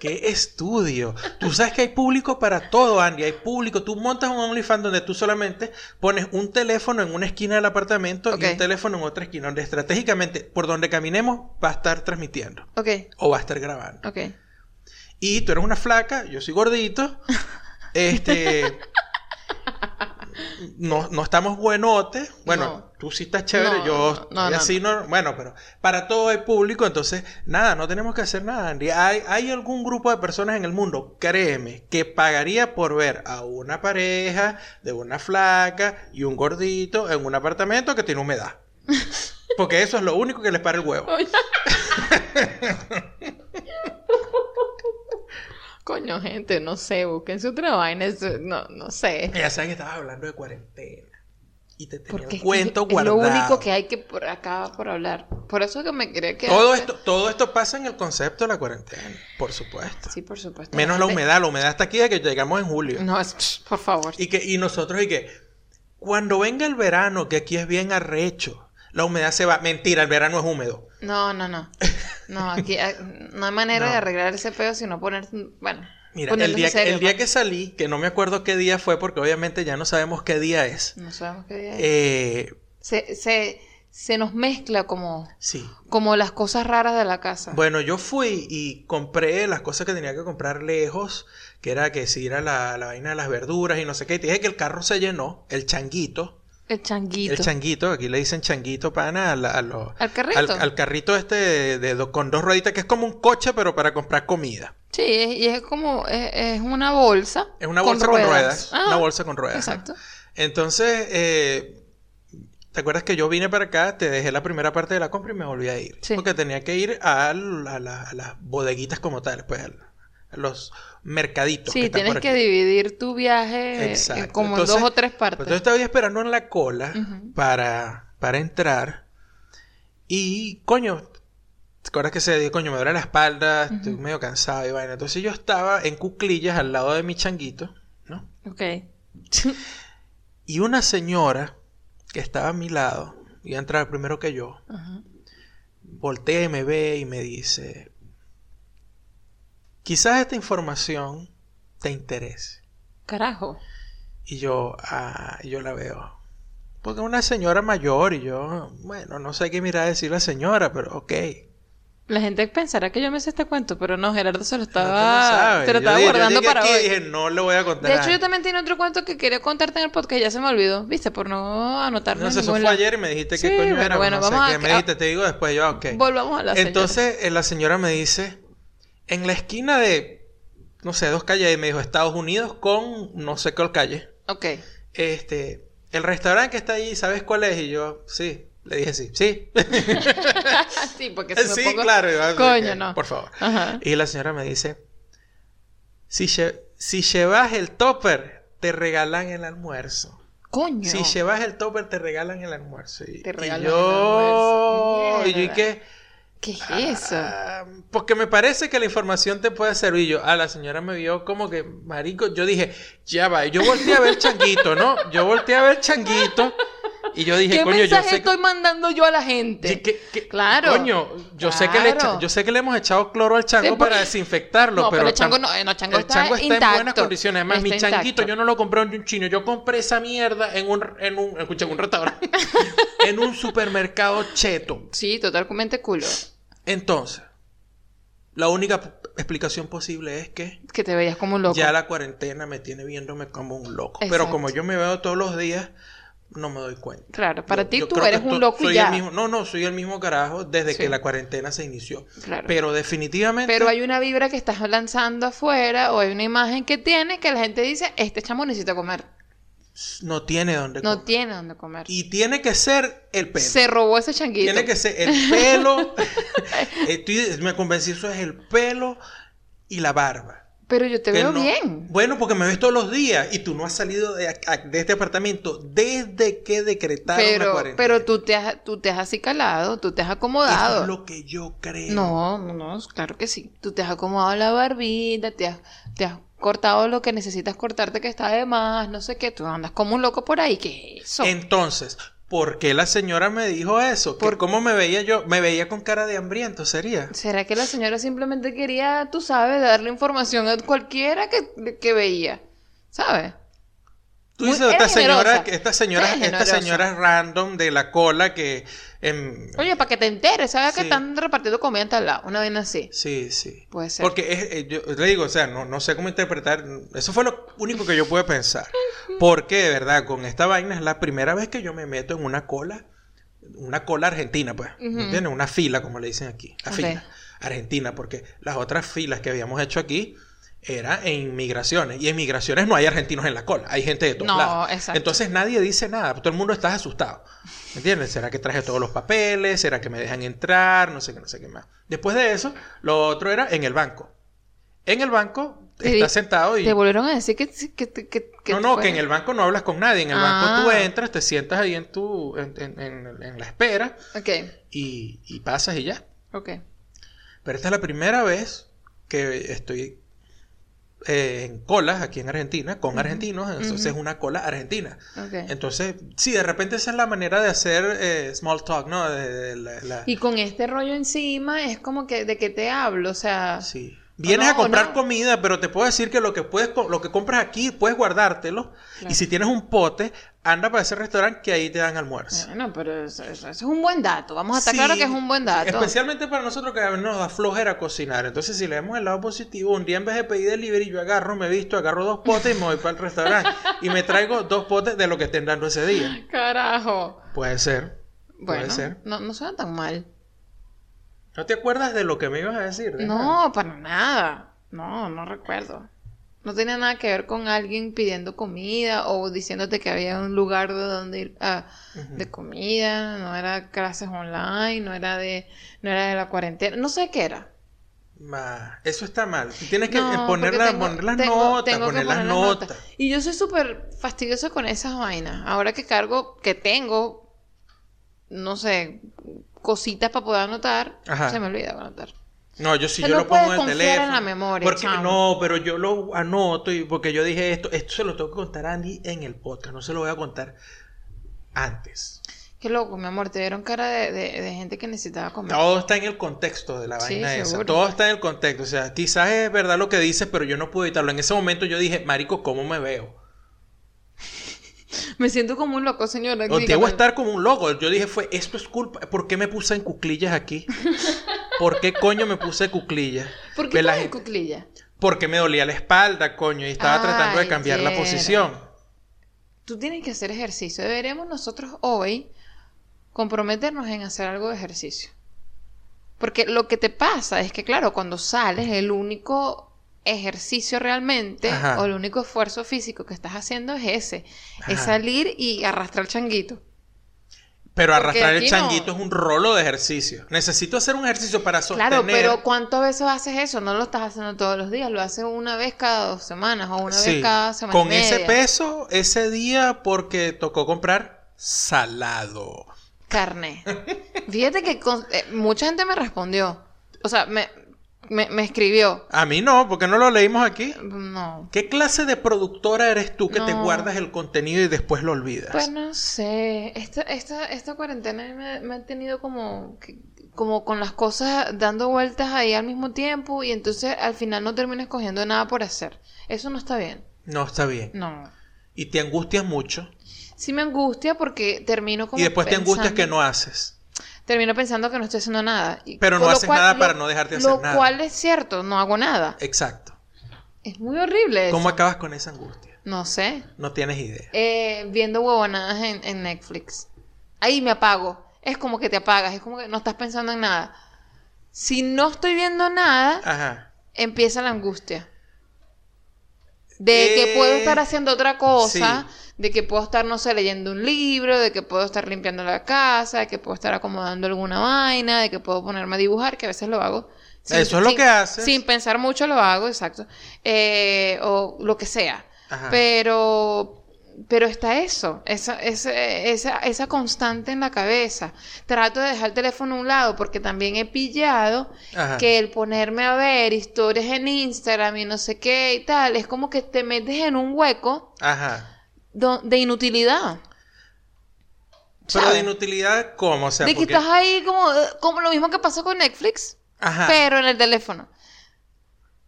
¿Qué estudio? Tú sabes que hay público para todo, Andy. Hay público. Tú montas un OnlyFans donde tú solamente pones un teléfono en una esquina del apartamento y un teléfono en otra esquina, donde estratégicamente, por donde caminemos, va a estar transmitiendo Ok, o va a estar grabando. ok. Y tú eres una flaca, yo soy gordito. [LAUGHS] Este. No, no estamos buenotes. Bueno, No. tú sí estás chévere, No, yo no, así, no. Bueno, pero para todo hay público, entonces, nada, no tenemos que hacer nada, Andy. ¿Hay, hay algún grupo de personas en el mundo, créeme, que pagaría por ver a una pareja de una flaca y un gordito en un apartamento que tiene humedad. [LAUGHS] Porque eso es lo único que les para el huevo. [LAUGHS] Coño, gente, no sé, búsquense otra vaina. eso- No, no sé. Ya saben que estabas hablando de cuarentena. Y te tenía Porque un es, que cuento es guardado. lo único que hay que por acá por hablar. Por eso es que me quería que Todo esto, todo esto pasa en el concepto de la cuarentena, por supuesto. Sí, por supuesto. Menos la gente- humedad. La humedad está aquí de que llegamos en julio. No, es, por favor. Y, que, y nosotros, y que cuando venga el verano, que aquí es bien arrecho, la humedad se va. Mentira, el verano es húmedo. No, no, no. No, aquí ah, no hay manera No. de arreglar ese pedo sino poner, bueno, Mira, el día, en serio, el día pues. que salí, que no me acuerdo qué día fue, porque obviamente ya no sabemos qué día es. No sabemos qué día es. Eh, se, se, se nos mezcla como, sí. como las cosas raras de la casa. Bueno, yo fui y compré las cosas que tenía que comprar lejos, que era que si era la, la vaina de las verduras y no sé qué. Y te dije que el carro se llenó, el changuito. El changuito. El changuito, aquí le dicen changuito pana a, la- a los- ¿Al carrito? Al, al carrito este de, de con dos rueditas, que es como un coche, pero para comprar comida. Sí, es- y es como, es, es una bolsa. Es una bolsa con ruedas. Ah, una bolsa con ruedas. Exacto. Entonces, eh, ¿te acuerdas que yo vine para acá? Te dejé la primera parte de la compra y me volví a ir. Sí. Porque tenía que ir a, la- a las bodeguitas como tal, pues a los mercaditos. Sí, que están tienes por que dividir tu viaje eh, Exacto. como Entonces- en dos o tres Pues partes. entonces estaba esperando en la cola para, para entrar. Y, coño, ¿te acuerdas que se dio, coño, me duele la espalda, estoy medio cansado y vaina? Entonces yo estaba en cuclillas al lado de mi changuito, ¿no? Ok. [LAUGHS] Y una señora que estaba a mi lado, iba a entrar primero que yo, Ajá. voltea y me ve y me dice, quizás esta información te interese. Carajo. Y yo, ah, yo la veo. Porque es una señora mayor y yo, bueno, no sé qué mirar a decir la señora, pero ok. La gente pensará que yo me sé este cuento, pero no, Gerardo se lo No, no estaba, sabes. se lo Yo estaba yo guardando llegué para aquí hoy. dije, no le voy a contar. De hecho, yo nadie". también tenía otro cuento que quería contarte en el podcast, ya se me olvidó, ¿viste? Por no anotarlo No sé, eso fue ayer y me dijiste Sí, qué coño era. bueno, no sé vamos a- qué. Me dijiste, te digo después, yo, ok. Volvamos a la señora. Entonces eh, la señora me dice, en la esquina de, no sé, dos calles, y me dijo Estados Unidos con no sé qué calle. Ok. Este, el restaurante que está ahí, ¿sabes cuál es? Y yo, sí, le dije sí, sí. [LAUGHS] sí, porque si me sí, pongo... claro. yo, Coño, no. Por favor. Ajá. Y la señora me dice, si, lle- si llevas el topper, te regalan el almuerzo. Coño. Si llevas el topper, te regalan el almuerzo. Y, Te y regalan yo, el almuerzo. y yo, ¿y qué? ¿Qué es eso? Ah, porque me parece que la información te puede servir. Yo, ah, la señora me vio como que, marico, yo dije, ya va. Yo volteé a ver changuito, ¿no? Yo volteé a ver changuito. Y yo dije, ¿Qué coño, yo sé estoy mandando yo a la gente? Claro. Coño, yo sé que le echa- yo sé que le hemos echado cloro al chango Sí, para desinfectarlo, No, pero, pero el chango no, no, chango el está chango está en buenas condiciones. Además, mi changuito intacto. yo no lo compré en un chino, yo compré esa mierda en un en un escucha, en un restaurante, [LAUGHS] en un supermercado cheto. Sí, totalmente culo. Entonces, la única explicación posible es que Que te veías como un loco. ya la cuarentena me tiene viéndome como un loco. Pero como yo me veo todos los días, no me doy cuenta. Claro, para Yo- ti yo tú eres un loco y soy ya. el mismo, no, no, soy el mismo carajo desde Sí. que la cuarentena se inició. Claro. Pero definitivamente Pero hay una vibra que estás lanzando afuera o hay una imagen que tiene que la gente dice, este chamo necesita comer. No tiene dónde No comer. tiene dónde comer. Y tiene que ser el pelo. Se robó ese changuito. Tiene que ser el pelo. [LAUGHS] [LAUGHS] Estoy- me convencí, eso es el pelo y la barba. Pero yo te Que veo no- bien. Bueno, porque me ves todos los días y tú no has salido de, este apartamento desde que decretaron la Pero, cuarentena. pero tú te has, tú te has acicalado, tú te has Eso acomodado. es lo que yo creo. No, no, no, claro que sí. Tú te has acomodado la barbita, te has, te has cortado lo que necesitas cortarte que está de más, no sé qué. Tú andas como un loco por ahí. ¿Qué es eso? Entonces, ¿por qué la señora me dijo eso? ¿Que Por- ¿Cómo me veía yo? Me veía con cara de hambriento, sería. ¿Será que la señora simplemente quería, tú sabes, darle información a cualquiera que, que veía? ¿Sabes? Tú dices, esta señora, esta señora, esta señora random de la cola que... Oye, para que te enteres, ¿sabes que están repartiendo comida en tal lado? Una vez así. Sí, sí. Puede ser. Porque es, eh, yo le digo, o sea, no, no sé cómo interpretar. Eso fue lo único que yo pude pensar. Porque de verdad, con esta vaina es la primera vez que yo me meto en una cola, una cola argentina, pues. ¿me Ujú. ¿Entiendes? Una fila, como le dicen aquí. La fila argentina, porque las otras filas que habíamos hecho aquí era en migraciones. Y en migraciones no hay argentinos en la cola, hay gente de todos No, lados. exacto. Entonces nadie dice nada, todo el mundo está asustado. ¿Me entiendes? ¿Será que traje todos los papeles? ¿Será que me dejan entrar? No sé qué, no sé qué más. Después de eso, lo otro era en el banco. En el banco Te está di- sentado y... Te volvieron a decir que... que, que, no, no, que en el banco no hablas con nadie. En el banco tú Ah. entras, te sientas ahí en tu... en, en- en- en la espera Ok, y, y pasas y ya. ok. Pero esta es la primera vez que estoy eh, en colas aquí en Argentina, con argentinos, entonces es una cola argentina. Entonces, sí, de repente esa es la manera de hacer eh, small talk, ¿no? De, de la- la- Y con este rollo encima es como que de qué te hablo, o sea... Sí. Vienes no, a comprar no. comida, pero te puedo decir que lo que puedes lo que compras aquí puedes guardártelo Claro. y si tienes un pote, anda para ese restaurante que ahí te dan almuerzo. Bueno, pero eso, eso- eso es un buen dato. Vamos a estar Sí, claro que es un buen dato. Especialmente para nosotros que nos da flojera cocinar. Entonces, si le vemos el lado positivo, un día en vez de pedir delivery, yo agarro, me visto, agarro dos potes y me voy para el restaurante. y me traigo dos potes de lo que estén dando ese día. Carajo. Puede ser. Puede Bueno, ser. no, no suena tan mal. ¿No te acuerdas de lo que me ibas a decir? No, para nada. No, no recuerdo. No tenía nada que ver con alguien pidiendo comida o diciéndote que había un lugar de donde ir a- Ujú. de comida, no era clases online, no era de no era de la cuarentena, no sé qué era. Ma, eso está mal. Tienes que No, eh, poner, porque la- tengo- poner las tengo- notas, tengo poner las poner las notas. Y yo soy súper fastidiosa con esas vainas. Ahora que cargo, que tengo no sé, cositas para poder anotar, Ajá. se me olvida anotar. No, yo sí, Se yo lo pongo en el teléfono. en la memoria, porque chamo. no, pero yo lo anoto y porque yo dije esto, esto se lo tengo que contar a Andy en el podcast, no se lo voy a contar antes. Qué loco, mi amor, te dieron cara de, de- de gente que necesitaba comer. Todo está en el contexto de la Sí, vaina esa. seguro. Todo está en el contexto. O sea, quizás es verdad lo que dices, pero yo no pude evitarlo. En ese momento yo dije, Marico, ¿cómo me veo? [LAUGHS] Me siento como un loco, señora. O dígame. debo estar como un loco. Yo dije, fue, esto es culpa. ¿Por qué me puse en cuclillas aquí? ¿Por qué coño me puse cuclillas? [LAUGHS] ¿Por qué en gente- cuclilla? Porque me dolía la espalda, coño, y estaba tratando de cambiar la posición. Tú tienes que hacer ejercicio. Deberemos nosotros hoy comprometernos en hacer algo de ejercicio. Porque lo que te pasa es que, claro, cuando sales, el único ejercicio realmente Ajá. o el único esfuerzo físico que estás haciendo es ese. Es salir y arrastrar el changuito. Pero arrastrar el no. changuito es un rolo de ejercicio. Necesito hacer un ejercicio para sostener. Claro, pero ¿cuántas veces haces eso? No lo estás haciendo todos los días, lo haces una vez cada dos semanas o una Sí, vez cada semana. Con y ese peso, ese día, porque tocó comprar salado. Carne. [LAUGHS] Fíjate que con- eh, mucha gente me respondió. O sea, me, me, me escribió. A mí no, porque no lo leímos aquí. No. ¿Qué clase de productora eres tú que te guardas el contenido y después lo olvidas? Pues no sé. Esta, esta, esta cuarentena me, me ha tenido como, como con las cosas dando vueltas ahí al mismo tiempo y entonces al final no termino escogiendo nada por hacer. Eso no está bien. No, está bien. No. Y te angustias mucho. Sí me angustia porque termino como y después te angustias que no haces. Termino pensando que no estoy haciendo nada. Pero no lo haces nada para no dejarte hacer Lo nada. cual es cierto, no hago nada. Exacto. Es muy horrible eso. ¿Cómo acabas con esa angustia? No sé. No tienes idea. Eh, viendo huevonadas en, en Netflix. Ahí me apago. Es como que te apagas, es como que no estás pensando en nada. Si no estoy viendo nada, Ajá. empieza la angustia. De que Eh, puedo estar haciendo otra cosa, sí. De que puedo estar, no sé, leyendo un libro, de que puedo estar limpiando la casa, de que puedo estar acomodando alguna vaina, de que puedo ponerme a dibujar, que a veces lo hago. Eso es lo que haces. Sin pensar mucho lo hago, exacto. Eh, o lo que sea. Ajá. Pero, pero está eso, esa, esa, esa, esa constante en la cabeza. Trato de dejar el teléfono a un lado porque también he pillado Ajá. que el ponerme a ver historias en Instagram y no sé qué y tal, es como que te metes en un hueco Ajá. De inutilidad. Pero de inutilidad, ¿cómo? O sea, de que estás ahí como, eh, como lo mismo que pasó con Netflix, Ajá. pero en el teléfono.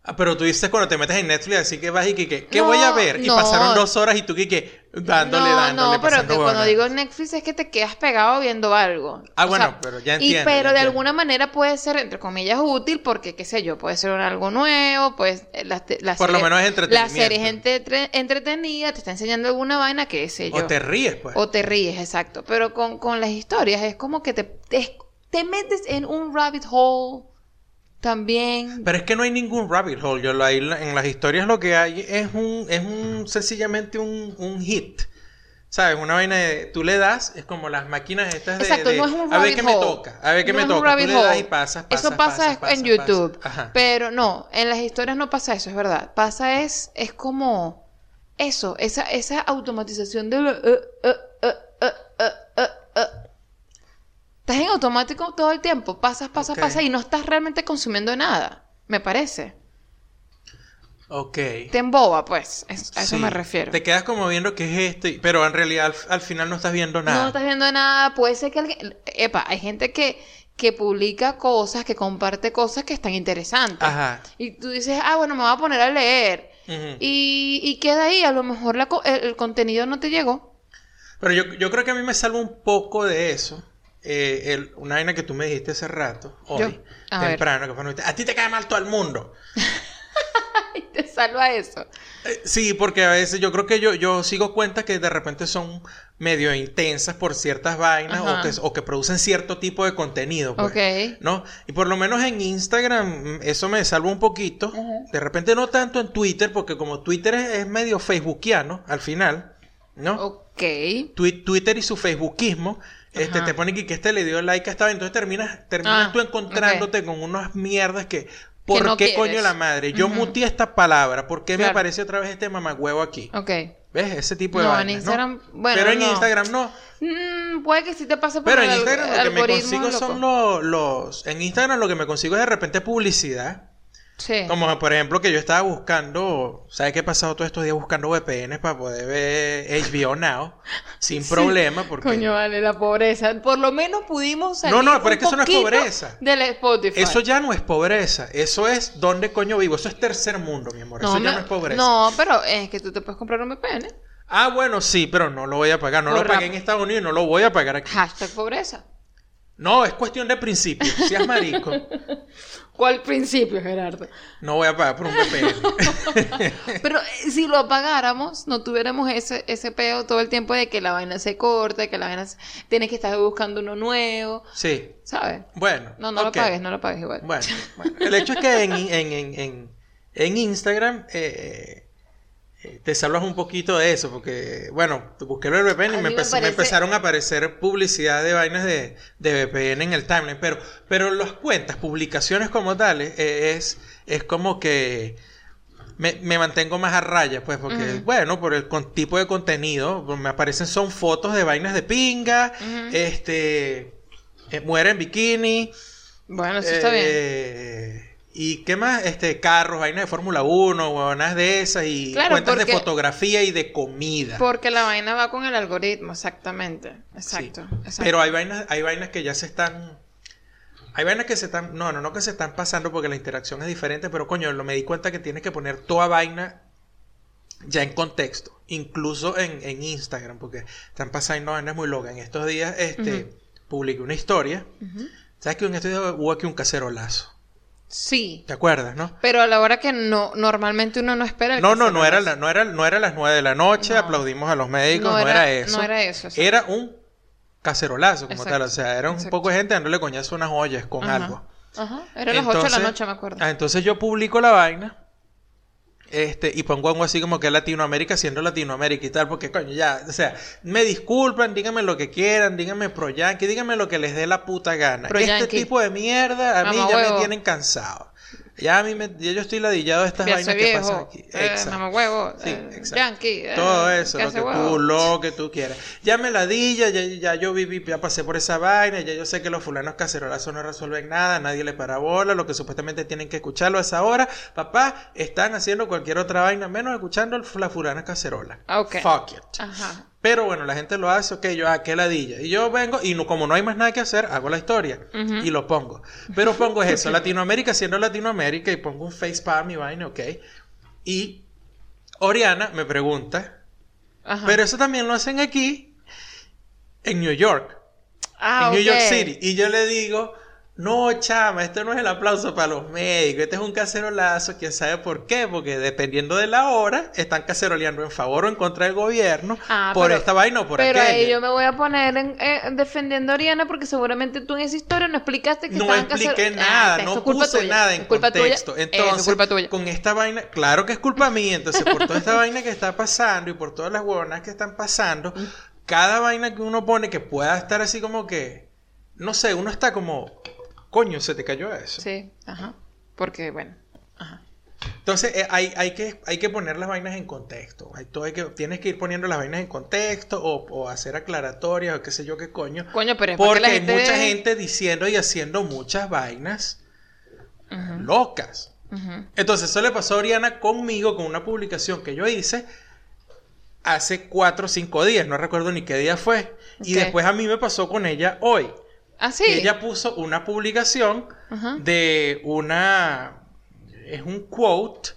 Ah, pero tú dices cuando te metes en Netflix, así que vas y que, que ¿qué No, voy a ver? Y no. pasaron dos horas y tú que, que dándole, no, dándole, no, pero que cuando digo Netflix es que te quedas pegado viendo algo. Ah, O bueno, sea, pero ya y entiendo, pero ya de entiendo. alguna manera puede ser, entre comillas, útil porque, qué sé yo, puede ser algo nuevo, pues eh, las, las Por lo menos es La entretenimiento. serie es entre- entretenida, te está enseñando alguna vaina, qué sé yo. O te ríes, pues. O te ríes, exacto. Pero con, con las historias es como que te, te, te metes en un rabbit hole también. Pero es que no hay ningún rabbit hole. Yo la- en las historias lo que hay es un, es un sencillamente un, un hit. ¿Sabes? Una vaina de tú le das, es como las máquinas estas de, Exacto, de, no es un a ver qué me toca, a ver qué No me es toca. Tú le das y pasas, pasas, Eso pasa, pasas, en pasas. YouTube. Ajá. Pero no, en las historias no pasa eso, es verdad. Pasa es, es como eso, esa, esa automatización de... la- eh, eh, eh, eh, eh, eh, eh. Estás en automático todo el tiempo, pasas, pasas, pasas y no estás realmente consumiendo nada, me parece. Ok. Te emboba, pues, es- a eso me refiero. Te quedas como viendo qué es esto, y- pero en realidad al, al final no estás viendo nada. No estás viendo nada, puede ser que alguien... Epa, hay gente que, que publica cosas, que comparte cosas que están interesantes. Ajá. Y tú dices, ah, bueno, me voy a poner a leer. Y, y queda ahí, a lo mejor la el, el contenido no te llegó. Pero yo, yo creo que a mí me salva un poco de eso. Eh, el- una vaina que tú me dijiste hace rato, hoy, Yo- a ver. temprano, que fue, a ti te cae mal todo el mundo. [LAUGHS] Y te salva eso. Eh, Sí, porque a veces yo creo que yo, yo sigo cuenta que de repente son medio intensas por ciertas vainas o que, o que producen cierto tipo de contenido. pues, Ok. ¿No? Y por lo menos en Instagram mm, eso me salva un poquito. De repente no tanto en Twitter, porque como Twitter es, es medio facebookiano al final, ¿no? Twi- Twitter y su facebookismo, este, Ajá. te pone que, que este le dio like a esta, entonces terminas, terminas Ah, tú encontrándote con unas mierdas que, ¿por no qué quieres. coño la madre? Yo Ujú. muteé esta palabra, ¿por qué me aparece otra vez este mamagüevo aquí? Ok. ¿Ves? Ese tipo de No, en vainas, Instagram, bueno, Pero en no. Instagram no. Mm, puede que sí te pase por Pero el en Instagram lo que me consigo loco. son los, los... En Instagram lo que me consigo es de repente publicidad. Sí. Como por ejemplo que yo estaba buscando... ¿Sabes qué he pasado todos estos días buscando VPNs para poder ver HBO Now? Sin [LAUGHS] Sí. problema porque... Coño, vale, la pobreza. Por lo menos pudimos salir No, no, pero es que eso no es pobreza. Del Spotify. Eso ya no es pobreza. Eso es donde coño vivo. Eso es tercer mundo, mi amor. Eso ya no es pobreza. No, pero es que tú te puedes comprar un VPN. Ah, bueno, sí, pero no lo voy a pagar. No Por lo pagué en Estados Unidos y no lo voy a pagar aquí. Hashtag pobreza. No, es cuestión de principio. Seas marico. [LAUGHS] ¿Cuál principio, Gerardo? No voy a pagar por un VPN. [LAUGHS] Pero eh, si lo apagáramos, no tuviéramos ese, ese peo todo el tiempo de que la vaina se corta, que la vaina se... tienes que estar buscando uno nuevo, sí. ¿sabes? Bueno. No, no lo pagues, no lo pagues igual. Bueno, bueno. el hecho es que en, en, en, en, en Instagram eh, te salvas un poquito de eso, porque, bueno, busqué el VPN y me, mí me empezó- me parece- empezaron a aparecer publicidad de vainas de, de VPN en el timeline, pero, pero las cuentas, publicaciones como tales, eh, es, es como que me, me mantengo más a raya, pues, porque, bueno, por el con- tipo de contenido, pues, me aparecen son fotos de vainas de pinga, este, eh, muere en bikini, Bueno, eso está bien. ¿Y qué más? Este, carros, vainas de Fórmula 1, huevonas de esas y Claro, cuentas de fotografía y de comida. Porque la vaina va con el algoritmo, exactamente. Exacto. Sí. exacto. Pero hay vainas, hay vainas que ya se están. Hay vainas que se están. No, no, no que se están pasando porque la interacción es diferente, pero coño, lo me di cuenta que tienes que poner toda vaina ya en contexto. Incluso en, en Instagram, porque están pasando vainas muy locas. En estos días, este, publiqué una historia. ¿Sabes que en estos días hubo aquí un cacerolazo? Sí. ¿Te acuerdas, no? Pero a la hora que no, normalmente uno no espera el No, no, no era, la- no, era, no era las 9 de la noche, No. aplaudimos a los médicos, no, era, eso. No era eso. Era un cacerolazo como Exacto, tal, o sea, era un exacto. poco de gente dándole coñazo unas ollas con Ajá. algo. Ajá. Era las 8 de la Entonces- noche, me acuerdo. Ah, entonces yo publico la vaina este, y pongo algo así como que Latinoamérica siendo Latinoamérica y tal, porque coño, ya, o sea, me disculpan, díganme lo que quieran, díganme pro yankee, díganme lo que les dé la puta gana. Pro este yankee. tipo de mierda a mí Mamá ya huevo. me tienen cansado. Ya a mí me, ya yo estoy ladillado de estas Ya vainas que pasan aquí. Eh, Exacto. huevo. Sí, eh, exacto. yankee. eh, Todo eso, ¿qué lo que huevo? tú, lo que tú quieras. Ya me la di, ya, ya, yo viví, ya pasé por esa vaina, ya yo sé que los fulanos cacerolazos no resuelven nada, nadie le para bola, lo que supuestamente tienen que escucharlo a esa hora. Papá, están haciendo cualquier otra vaina, menos escuchando la fulana cacerola. Ah, ok. Fuck it. Ajá. Pero bueno, la gente lo hace, ok, yo, ah, qué ladilla. Y yo vengo, y no, como no hay más nada que hacer, hago la historia y lo pongo. Pero pongo eso, Latinoamérica siendo Latinoamérica, y pongo un facepalm y vaina, ok. Y Oriana me pregunta, Ajá. pero eso también lo hacen aquí, en New York, Ah, en New York. City. Y yo le digo, no, chama, esto no es el aplauso para los médicos, este es un cacerolazo, quién sabe por qué, porque dependiendo de la hora, están caceroleando en favor o en contra del gobierno, Ah, por pero- esta vaina o por Pero aquella. ahí yo me voy a poner en, eh, defendiendo a Oriana porque seguramente tú en esa historia no explicaste que No estaban expliqué nada, Ah, eso no puse tuya, nada en culpa tuya, contexto. eso es Entonces, culpa tuya. con esta vaina, claro que es culpa mía, entonces por toda esta [LAUGHS] vaina que está pasando y por todas las huevonas que están pasando, Mm. cada vaina que uno pone que pueda estar así como que, no sé, uno está como, coño, se te cayó eso. Sí, ajá. Porque, bueno, ajá. Entonces eh, hay, hay, que, hay que poner las vainas en contexto. Hay, todo hay que, tienes que ir poniendo las vainas en contexto o, o hacer aclaratorias o qué sé yo qué coño. Coño, pero es Porque la hay mucha gente diciendo y haciendo muchas vainas locas. Entonces, eso le pasó a Oriana conmigo con una publicación que yo hice hace cuatro o cinco días, no recuerdo ni qué día fue. Y después a mí me pasó con ella hoy. Ah, sí. Ella puso una publicación Ajá. de una... Es un quote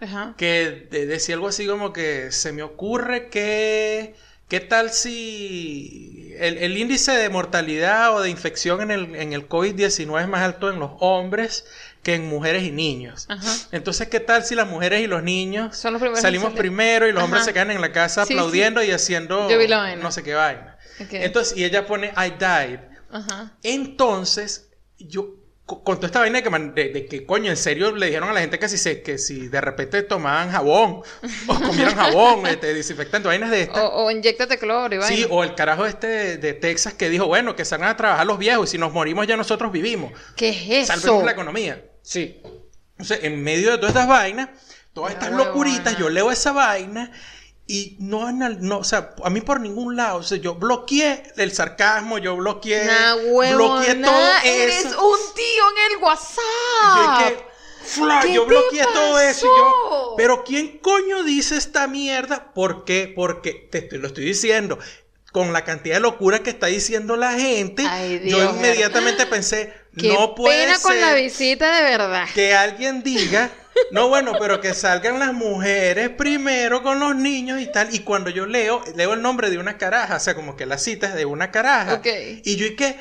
Ajá. que de- decía algo así como que se me ocurre que... ¿Qué tal si el, el índice de mortalidad o de infección en el, en el COVID-19 es más alto en los hombres que en mujeres y niños? Ajá. Entonces, ¿qué tal si las mujeres y los niños Son los salimos primero y los hombres se quedan en la casa Sí, aplaudiendo y haciendo no sé qué vaina? Entonces, y ella pone I died. Ajá. Entonces, yo co- con toda esta vaina de que, man- de, de que coño, en serio le dijeron a la gente que si, se, que si de repente tomaban jabón o [LAUGHS] comieran jabón, este, desinfectante, vainas de estas. O, o inyectate cloro y vaina. Sí, o el carajo este de, de Texas que dijo, bueno, que salgan a trabajar los viejos y si nos morimos ya nosotros vivimos. ¿Qué es eso? Salvemos la economía. Sí. Entonces, en medio de todas estas vainas, todas estas locuritas, yo leo esa vaina Y no, no, o sea, a mí por ningún lado, o sea, yo bloqueé el sarcasmo, yo bloqueé, Nah, huevo, bloqueé todo eres eso. un tío en el WhatsApp. dije, "Fla", ¿Qué yo bloqueé todo eso y yo, pasó? pero ¿quién coño dice esta mierda? ¿Por qué? Porque te estoy- lo estoy diciendo. Con la cantidad de locura que está diciendo la gente, Ay, yo inmediatamente pensé, Qué no puede pena con ser la visita de verdad. que alguien diga, no bueno, pero que salgan las mujeres primero con los niños y tal. Y cuando yo leo, leo el nombre de una caraja, o sea, como que la cita es de una caraja. Ok. Y yo, ¿y qué?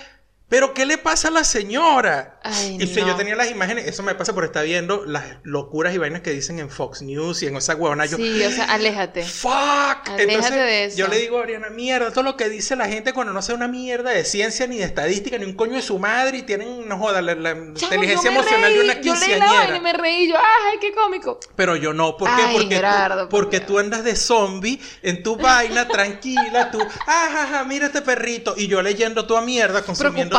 ¿Pero qué le pasa a la señora? Ay, y si no. yo tenía las imágenes, eso me pasa por estar viendo las locuras y vainas que dicen en Fox News y en esa huevona. Yo, Sí, o sea, aléjate. ¡Fuck! Aléjate Entonces, de eso. yo le digo a Oriana, mierda, todo lo que dice la gente cuando no sabe una mierda de ciencia, ni de estadística, ni un coño de su madre, y tienen, no joda, la, inteligencia emocional de reí, una Yo leí la quinceañera. y me reí yo, ay, qué cómico. Pero yo no, ¿por qué? Ay, porque, Gerardo, tú, por porque Dios. tú andas de zombie en tu vaina, tranquila, tú, ajaja, mira este perrito, y yo leyendo toda mierda, consumiendo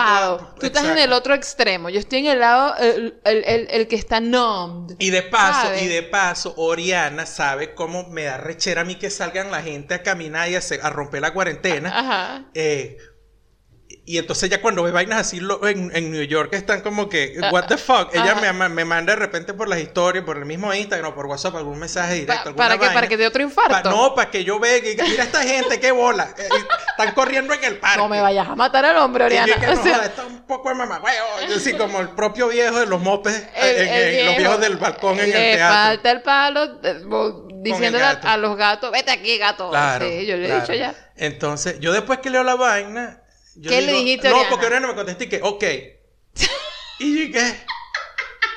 Tú estás en el otro extremo. Yo estoy en el lado, el, el, el- el que está numbed. Y de paso, ¿Sabes? y de paso, Oriana sabe cómo me da rechera a mí que salgan la gente a caminar y a, hacer- a romper la cuarentena. Ajá. Eh, y entonces ya cuando ve vainas así lo- en, en New York están como que, what the fuck, ella me, me manda de repente por las historias, por el mismo Instagram o por WhatsApp algún mensaje directo. Pa- ¿para qué? ¿Para que dé otro infarto? Pa- no, para que yo vea y diga, mira esta gente, qué bola. Eh, eh, están corriendo en el parque. No me vayas a matar al hombre, Y Oriana. que, [LAUGHS] O no, sea, está un poco de. Yo así como el propio viejo de los mopes, eh, el- en- el en- los viejo, viejos del balcón en el teatro. falta el palo diciéndole a, los gatos, vete aquí, gato. Claro, Sí, yo le he dicho ya. Entonces, yo después que leo la vaina. Yo ¿Qué le dijiste a No, Oriana? porque Oriana me contestó y que, ok. [LAUGHS] y que,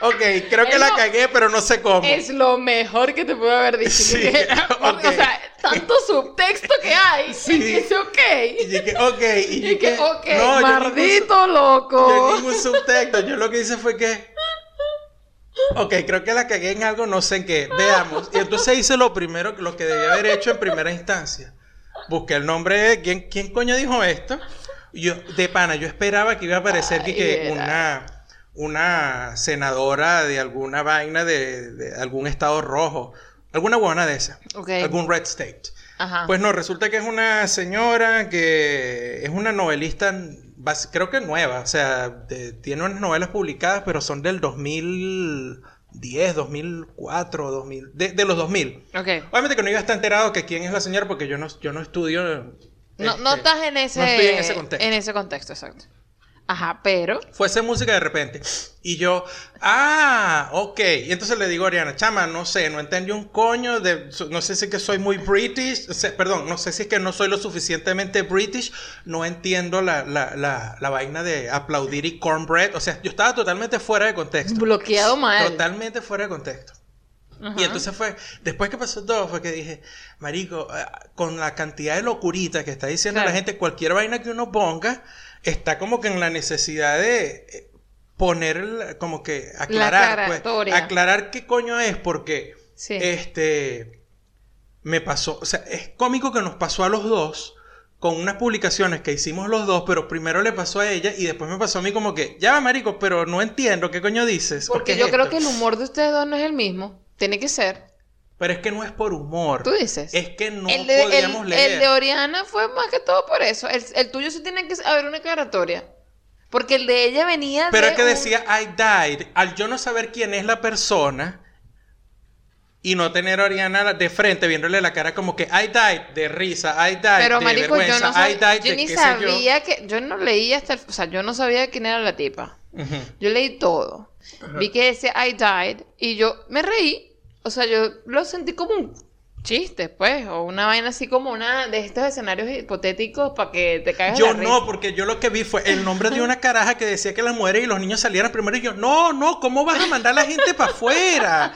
ok, creo que Es la lo- cagué, pero no sé cómo. Es lo mejor que te puedo haber dicho. Sí. [LAUGHS] O sea, tanto subtexto que hay. [LAUGHS] Sí. Y dice, ok. Y que, ok. Y, Y que, ok, no, maldito su- Yo loco. ningún subtexto. Yo lo que hice fue que. Ok, creo que la cagué en algo, no sé en qué. Veamos. Y entonces hice lo primero, lo que debía haber hecho en primera instancia. Busqué el nombre de quién, quién coño dijo esto. Yo, de pana, yo esperaba que iba a aparecer que, Ay, que era. una, una senadora de alguna vaina de, de algún estado rojo. Alguna buena de esa. Ok. Algún red state. Ajá. Pues no, resulta que es una señora que es una novelista, creo que nueva, o sea, de- tiene unas novelas publicadas, pero son del 2010, 2004, 2000, de, de los 2000. ok. Obviamente que no iba a estar enterado que quién es la señora porque yo no, yo no estudio. No, este, no estás en ese, no estoy en ese contexto. en ese contexto, exacto. Ajá, pero. Fuese música de repente. Y yo, ah, ok. Y entonces le digo a Ariana, chama, no sé, no entendí un coño de, no sé si es que soy muy british, o sea, perdón, no sé si es que no soy lo suficientemente british, no entiendo la, la, la, la vaina de aplaudir y cornbread. O sea, yo estaba totalmente fuera de contexto. Bloqueado mal. Totalmente fuera de contexto. Ajá. Y entonces fue, después que pasó todo, fue que dije, Marico, eh, con la cantidad de locurita que está diciendo Claro. la gente, cualquier vaina que uno ponga, está como que en la necesidad de eh, poner, como que aclarar, pues, aclarar qué coño es, porque Sí. este me pasó, o sea, es cómico que nos pasó a los dos con unas publicaciones que hicimos los dos, pero primero le pasó a ella y después me pasó a mí como que, ya va, marico, pero no entiendo qué coño dices. Porque yo creo esto?". que el humor de ustedes dos no es el mismo. Tiene que ser. Pero es que no es por humor. Tú dices. Es que no el, de, podíamos el- leer. el de Oriana fue más que todo por eso. El, el tuyo sí tiene que haber una aclaratoria. Porque el de ella venía Pero de es que un- decía I died. Al yo no saber quién es la persona y no tener a Oriana de frente viéndole la cara como que I died de risa, I died Pero de marico, yo vergüenza, no sabía, I died yo de ni qué sé yo. sabía que, yo no leí hasta, el- o sea, yo no sabía quién era la tipa. Yo leí todo. Vi que decía I died y yo me reí. O sea, yo lo sentí como un chiste, pues, o una vaina así como una de estos escenarios hipotéticos para que te caigas Yo la risa. no, porque yo lo que vi fue el nombre de una caraja que decía que las mujeres y los niños salieran primero y yo, no, no, ¿cómo vas a mandar a la gente para afuera?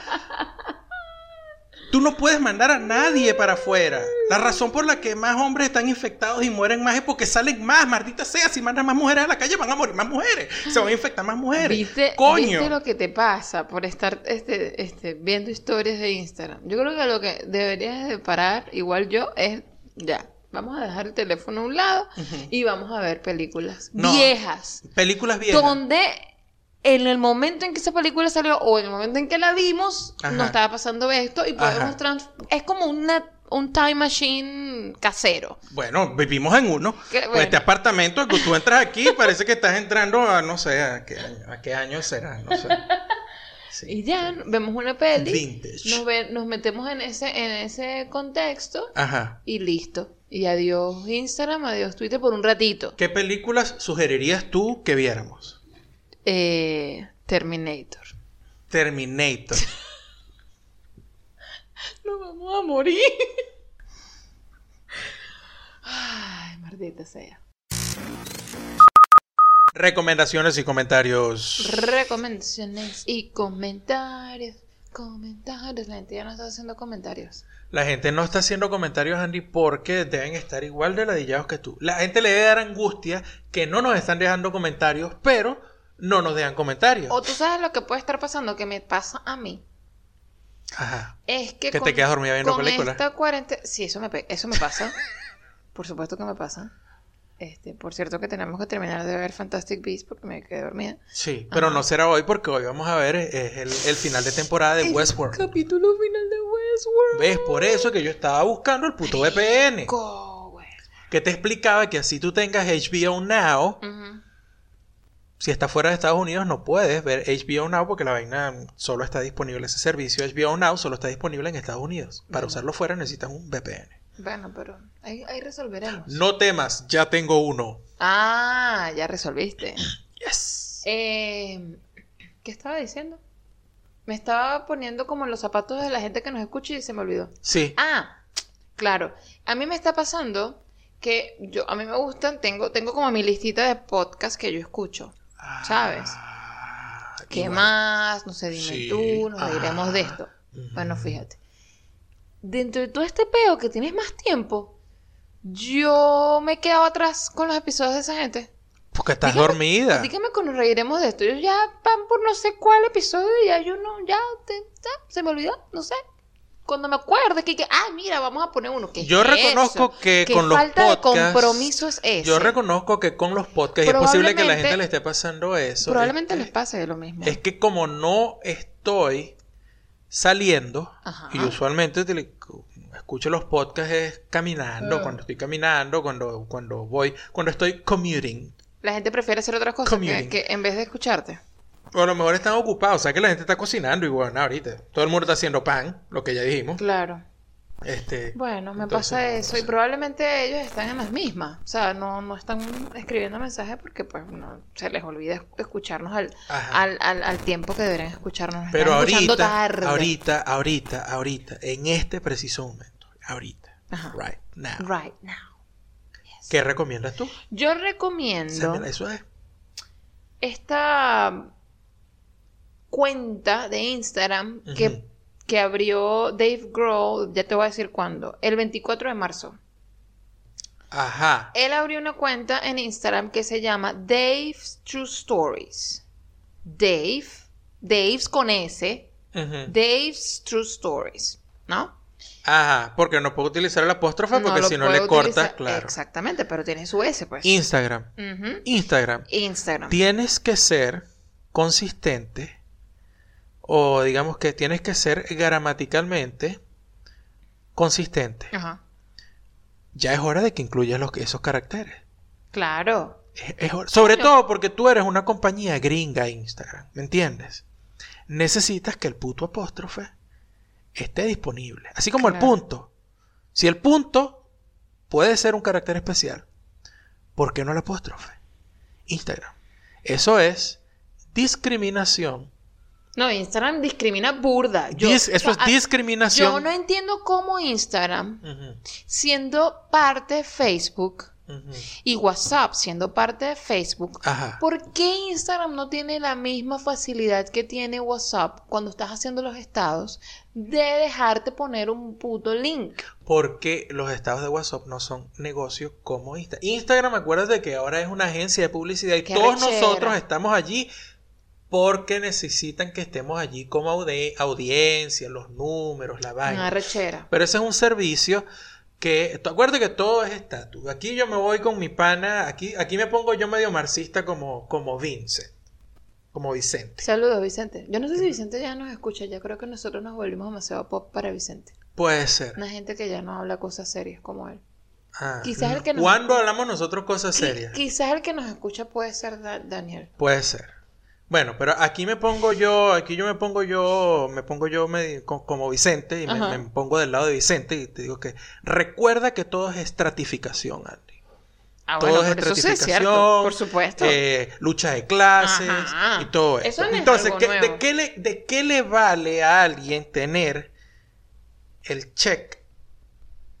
Tú no puedes mandar a nadie para afuera. La razón por la que más hombres están infectados y mueren más es porque salen más, maldita sea. Si mandan más mujeres a la calle van a morir más mujeres. Se van a infectar más mujeres. ¿Viste, Coño. ¿Viste lo que te pasa por estar este, este, viendo historias de Instagram? Yo creo que lo que deberías de parar, igual yo, es ya. Vamos a dejar el teléfono a un lado y vamos a ver películas No. viejas. Películas viejas. Donde en el momento en que esa película salió o en el momento en que la vimos, Ajá. nos estaba pasando esto y podemos trans... Es como una, un time machine casero. Bueno, vivimos en uno. Qué Pues bueno. Este apartamento, que tú entras aquí, parece que estás entrando a no sé, a qué año, a qué año será, no sé. [LAUGHS] Sí. Y ya vemos una peli, Vintage. nos, ve- nos metemos en ese, en ese contexto Ajá. y listo. Y adiós Instagram, adiós Twitter por un ratito. ¿Qué películas sugerirías tú que viéramos? Eh, Terminator. Terminator. [LAUGHS] Nos vamos a morir. Ay, maldita sea. Recomendaciones y comentarios. Recomendaciones y comentarios. Comentarios. La gente ya no está haciendo comentarios. La gente no está haciendo comentarios, Andy, porque deben estar igual de ladillados que tú. La gente le debe dar angustia que no nos están dejando comentarios, pero no nos dejan comentarios. O tú sabes lo que puede estar pasando, que me pasa a mí. Ajá. Es que, Que te quedas dormida viendo con películas. esta cuarentena... Sí, eso me, eso me pasa. por supuesto que me pasa. Este, por cierto que tenemos que terminar de ver Fantastic Beasts porque me quedé dormida. Sí, pero no será hoy porque hoy vamos a ver eh, el, el final de temporada de El Westworld. Capítulo final de Westworld. ¿Ves? Por eso que yo estaba buscando el puto VPN. Go. Que te explicaba que así tú tengas HBO Now, Ujú. Si estás fuera de Estados Unidos no puedes ver HBO Now porque la vaina solo está disponible, ese servicio HBO Now solo está disponible en Estados Unidos. Para usarlo fuera necesitas un VPN. Bueno, pero ahí, ahí resolveremos. No temas, ya tengo uno. Ah, ya resolviste. [CLEARS THROAT] Yes. Eh, ¿Qué estaba diciendo? Me estaba poniendo como en los zapatos de la gente que nos escucha y se me olvidó. Sí. Ah, claro. A mí me está pasando que yo, a mí me gustan, tengo, tengo como mi listita de podcasts que yo escucho. ¿Sabes? Ah, ¿Qué igual. más? No sé, dime Sí. tú, nos reiremos de Ah. esto. Ujú. Bueno, fíjate. Dentro de todo este peo que tienes más tiempo, yo me he quedado atrás con los episodios de esa gente. Porque estás Dígame- dormida. Dígame que nos reiremos de esto. Yo ya van por no sé cuál episodio y ya yo no, ya, te- ya, se me olvidó, no sé. Cuando me acuerde que, que ah, mira, vamos a poner uno. ¿Qué Yo es reconozco eso? que ¿Qué con los falta de podcasts- compromiso es ese? Yo reconozco que con los podcasts es posible que la gente le esté pasando eso. Probablemente es les que- pase lo mismo. Es que como no estoy saliendo, Ajá. y usualmente te- escucho los podcasts es caminando, Ah. cuando estoy caminando, cuando, cuando voy, cuando estoy commuting. La gente prefiere hacer otras cosas que, que en vez de escucharte. O a lo mejor están ocupados, o sea que la gente está cocinando y bueno, ahorita. Todo el mundo está haciendo pan, lo que ya dijimos. Claro. Este, Bueno, me Entonces, pasa no eso. Y probablemente ellos están en las mismas. O sea, no, no están escribiendo mensajes porque pues no, se les olvida escucharnos al, al, al, al tiempo que deberían escucharnos. Nos Pero están ahorita, tarde. ahorita, ahorita, ahorita, en este preciso momento, ahorita, Ajá. right now, Right now. ¿qué recomiendas tú? Yo recomiendo mira, eso es. esta cuenta de Instagram que, que abrió Dave Grohl, ya te voy a decir cuándo, el 24 de marzo. Ajá. Él abrió una cuenta en Instagram que se llama Dave's True Stories. Dave, Dave's con S. Dave's True Stories, ¿no? Ajá, porque no puedo utilizar el apóstrofe porque si no le cortas, claro. Exactamente, pero tiene su S, pues. Instagram. Instagram. Instagram. Tienes que ser consistente o digamos que tienes que ser gramaticalmente consistente. Ajá. Ya es hora de que incluyas los, esos caracteres. Claro. Es- es hora- sobre todo porque tú eres una compañía gringa Instagram, ¿me entiendes? Necesitas que el puto apóstrofe esté disponible, así como el punto. Si el punto puede ser un carácter especial, ¿por qué no el apóstrofe? Instagram. Eso es discriminación. No, Instagram discrimina burda. Yo, Dis- eso o es discriminación. Yo no entiendo cómo Instagram, siendo parte de Facebook, y WhatsApp, siendo parte de Facebook, Ajá. ¿por qué Instagram no tiene la misma facilidad que tiene WhatsApp cuando estás haciendo los estados de dejarte poner un puto link? Porque los estados de WhatsApp no son negocios como Instagram. Instagram, acuérdate que ahora es una agencia de publicidad y Qué todos rechera. nosotros estamos allí porque necesitan que estemos allí como audi- audiencia, los números, la Una vaina. rechera. Pero ese es un servicio que, acuérdate que todo es estatus. Aquí yo me voy con mi pana, aquí, aquí me pongo yo medio marxista como, como Vince, como Vicente. Saludos, Vicente. Yo no sé si Vicente ya nos escucha, ya creo que nosotros nos volvimos demasiado pop para Vicente. Puede ser. Una gente que ya no habla cosas serias como él. Ah, Quizás el que nos- ¿Cuándo hablamos nosotros cosas serias? Quizás el que nos escucha puede ser Da- Daniel. Puede ser. Bueno, pero aquí me pongo yo, aquí yo me pongo yo, me pongo yo me- como Vicente y me, pongo del lado de Vicente y te digo que recuerda que todo es estratificación, Andy. Ah, todo bueno, es pero eso sí es estratificación, cierto, por supuesto. eh, lucha de clases Ajá. y todo eso. Eso no es Entonces, algo ¿qué- de, qué le, ¿de qué le vale a alguien tener el check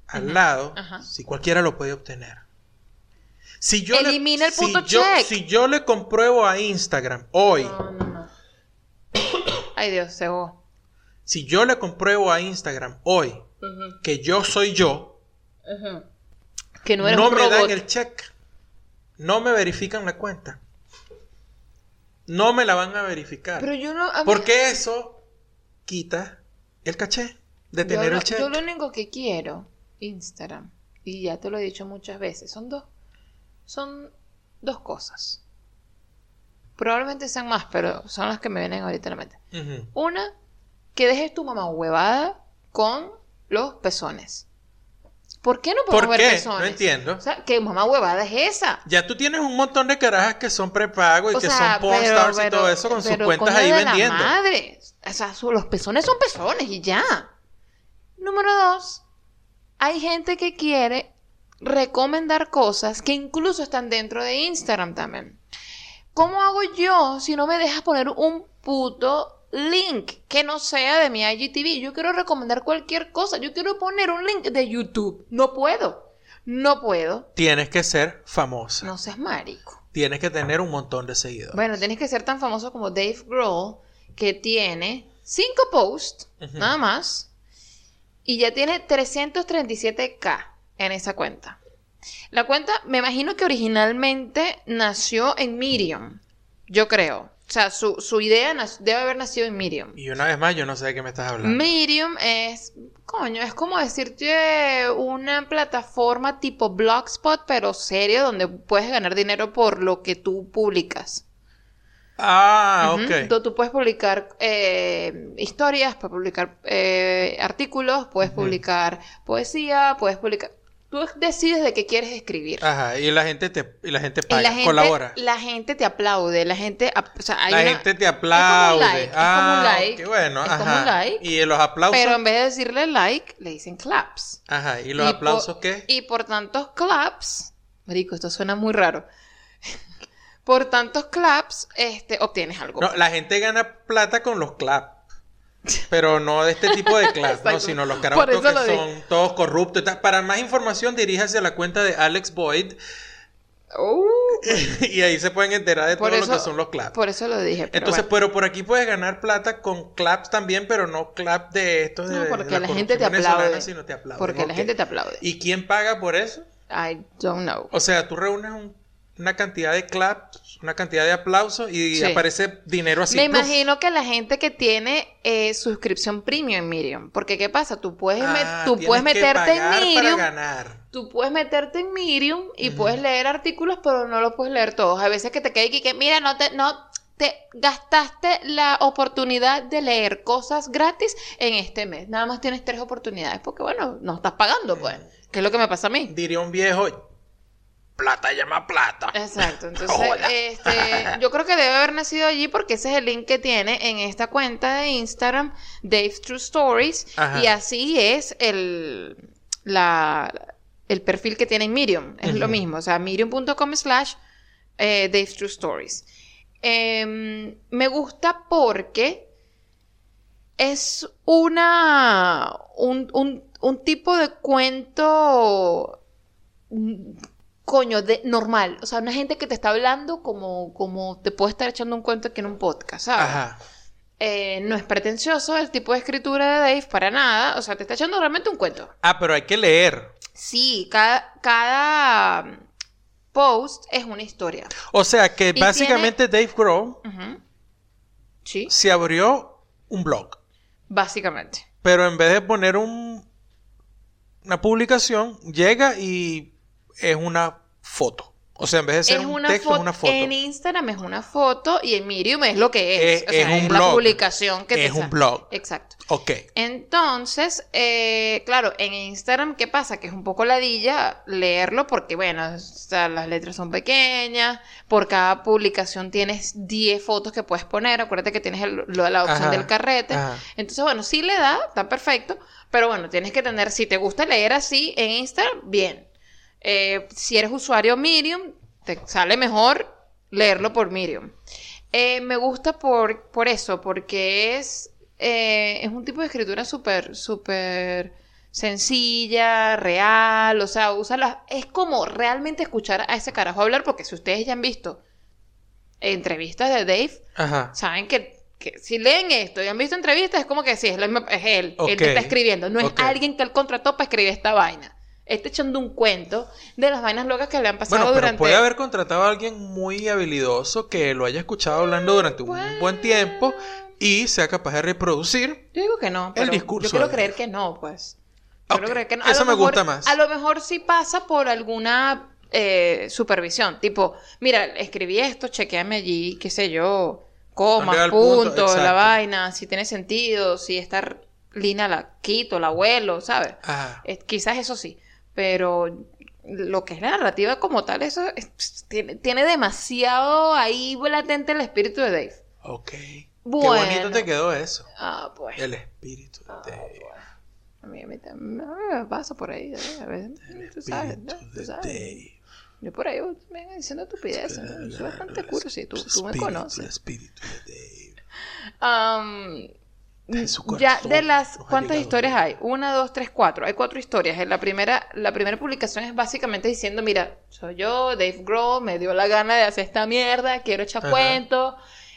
al lado Ajá. si cualquiera lo puede obtener? Si yo le- Elimina el si punto yo-. Si yo le compruebo a Instagram hoy, No, no, no. [COUGHS] Ay, Dios, se si yo le compruebo a Instagram hoy que yo soy yo. Que no no, eres un me robot. dan el check. No me verifican la cuenta. No me la van a verificar. Pero yo no... mí- Porque eso quita el caché de tener el check. yo lo único que quiero, Instagram, y ya te lo he dicho muchas veces, son dos, son dos cosas. Probablemente sean más, pero son las que me vienen ahorita a la mente. Una, que dejes tu mamá huevada con los pezones. ¿Por qué no podemos ¿Por ver qué? pezones? No entiendo. O sea, ¿qué mamá huevada es esa? Ya tú tienes un montón de carajas que son prepago y O que sea, son porn pero- stars y todo eso con sus cuentas ahí de la vendiendo. madre. O sea, su- los pezones son pezones y ya. Número dos, hay gente que quiere recomendar cosas que incluso están dentro de Instagram también. ¿Cómo hago yo si no me dejas poner un puto link que no sea de mi IGTV? Yo quiero recomendar cualquier cosa. Yo quiero poner un link de YouTube. No puedo. No puedo. Tienes que ser famosa. No seas marico. Tienes que tener un montón de seguidores. Bueno, tienes que ser tan famoso como Dave Grohl, que tiene 5 posts, nada más, y ya tiene 337k en esa cuenta. La cuenta, me imagino que originalmente nació en Medium, yo creo. O sea, su, su idea debe haber nacido en Medium. Y una vez más, yo no sé de qué me estás hablando. Medium es, coño, es como decirte una plataforma tipo Blogspot, pero serio, donde puedes ganar dinero por lo que tú publicas. Ah, Ujú. ok. Tú, tú puedes publicar eh, historias, puedes publicar eh, artículos, puedes publicar poesía, puedes publicar... Tú decides de qué quieres escribir. Ajá, y la gente te, y la gente y paga, la gente, colabora. la gente te aplaude, la gente... o sea, hay la una- gente te aplaude. like, es como un ah, like, qué bueno, es ajá. como un like, y los aplausos. Pero en vez de decirle like, le dicen claps. Ajá, y los Y aplausos por- qué? Y por tantos claps, marico, esto suena muy raro. [LAUGHS] por tantos claps, este, obtienes algo. No, la gente gana plata con los claps. [LAUGHS] Pero no de este tipo de claps, no, sino los carajos eso que lo son todos corruptos y tal. Para más información, diríjase a la cuenta de Alex Boyd Uh, [LAUGHS] y ahí se pueden enterar de todo por lo que eso- son los claps. Por eso lo dije. pero Entonces, bueno. pero por aquí puedes ganar plata con claps también, pero no claps de estos de No, de porque la gente te aplaude. sino te aplauden, Porque la gente te aplaude. ¿Y quién paga por eso? I don't know. O sea, tú reúnes un- una cantidad de claps, una cantidad de aplausos y Sí. aparece dinero así. Me imagino que la gente que tiene eh, suscripción premium en Medium. Porque, ¿qué pasa? Tú puedes, tú puedes que meterte en. Para ganar. Tú puedes meterte en Medium y puedes leer artículos, pero no los puedes leer todos. A veces que te queda y que, mira, no te, no te gastaste la oportunidad de leer cosas gratis en este mes. Nada más tienes tres oportunidades, porque bueno, no estás pagando, pues. ¿Qué es lo que me pasa a mí? Diría un viejo, plata llama plata. Exacto, [LAUGHS] entonces este, [LAUGHS] yo creo que debe haber nacido allí porque ese es el link que tiene en esta cuenta de Instagram, Dave's True Stories, Ajá. y así es el, la, el perfil que tiene en Medium, es lo mismo, o sea, medium.com slash eh, Dave's True Stories. Em, me gusta porque es una un, un- un tipo de cuento coño de normal, o sea, una gente que te está hablando como como te puede estar echando un cuento aquí en un podcast, ¿sabes? Ajá. Eh, no es pretencioso el tipo de escritura de Dave para nada, o sea, te está echando realmente un cuento. Ah, pero hay que leer. Sí, cada cada mm, post es una historia. O sea que Y básicamente Dave Grohl. Sí, se abrió un blog. básicamente. Pero en vez de poner un, una publicación, llega y es una foto. O sea, en vez de ser es un texto, es una foto. En Instagram es una foto y en Medium es lo que es. Es- o sea, es un blog. publicación que te Es un sale. blog. Exacto. Ok. Entonces, eh, claro, en Instagram, ¿qué pasa? Que es un poco ladilla leerlo porque, bueno, o sea, las letras son pequeñas, por cada publicación tienes 10 fotos que puedes poner, acuérdate que tienes el- lo de la opción Ajá, del carrete. ajá. Entonces, bueno, sí le da, está perfecto, pero bueno, tienes que tener, si te gusta leer así en Instagram, bien. Eh, si eres usuario Medium, te sale mejor leerlo por Medium. Eh, me gusta por, por eso, porque es, eh, es un tipo de escritura súper, súper sencilla, real, o sea, usa las... Es como realmente escuchar a ese carajo hablar, porque si ustedes ya han visto entrevistas de Dave, Ajá. saben que, que si leen esto y han visto entrevistas, es como que sí, es, él, Ok, el que está escribiendo, no es alguien que él contrató para escribir esta vaina. Está echando un cuento de las vainas locas que le han pasado Bueno, pero durante... puede haber contratado a alguien muy habilidoso que lo haya escuchado hablando durante un buen tiempo y sea capaz de reproducir. Yo digo que no, El pero discurso yo quiero creer que no, pues. Yo Ok, quiero creer que no. A eso me mejor- gusta más. A lo mejor sí pasa por alguna eh, supervisión, tipo, mira, escribí esto, chequeame allí, qué sé yo, comas, el punto, la vaina, si tiene sentido, si esta línea la quito, la abuelo, ¿sabes? Ajá. Eh, quizás eso sí, pero lo que es la narrativa como tal, eso es- tiene, tiene demasiado ahí latente el espíritu de Dave. Ok. Qué Bueno. bonito te quedó eso. Ah, pues. El espíritu de Dave. A mí, a mí también me pasa por ahí, ¿eh? a veces, tú sabes, ¿no? Tú sabes. Dave. Yo por ahí vengo diciendo estupideces, ¿no? Soy bastante curioso y tú, tú me Espíritu, El conoces. espíritu de Dave. Su [LAUGHS] ya corazón de las cuántas historias hay una dos tres cuatro. Hay cuatro historias. En la primera la primera publicación es básicamente diciendo mira soy yo Dave Grohl me dio la gana de hacer esta mierda quiero echar cuentos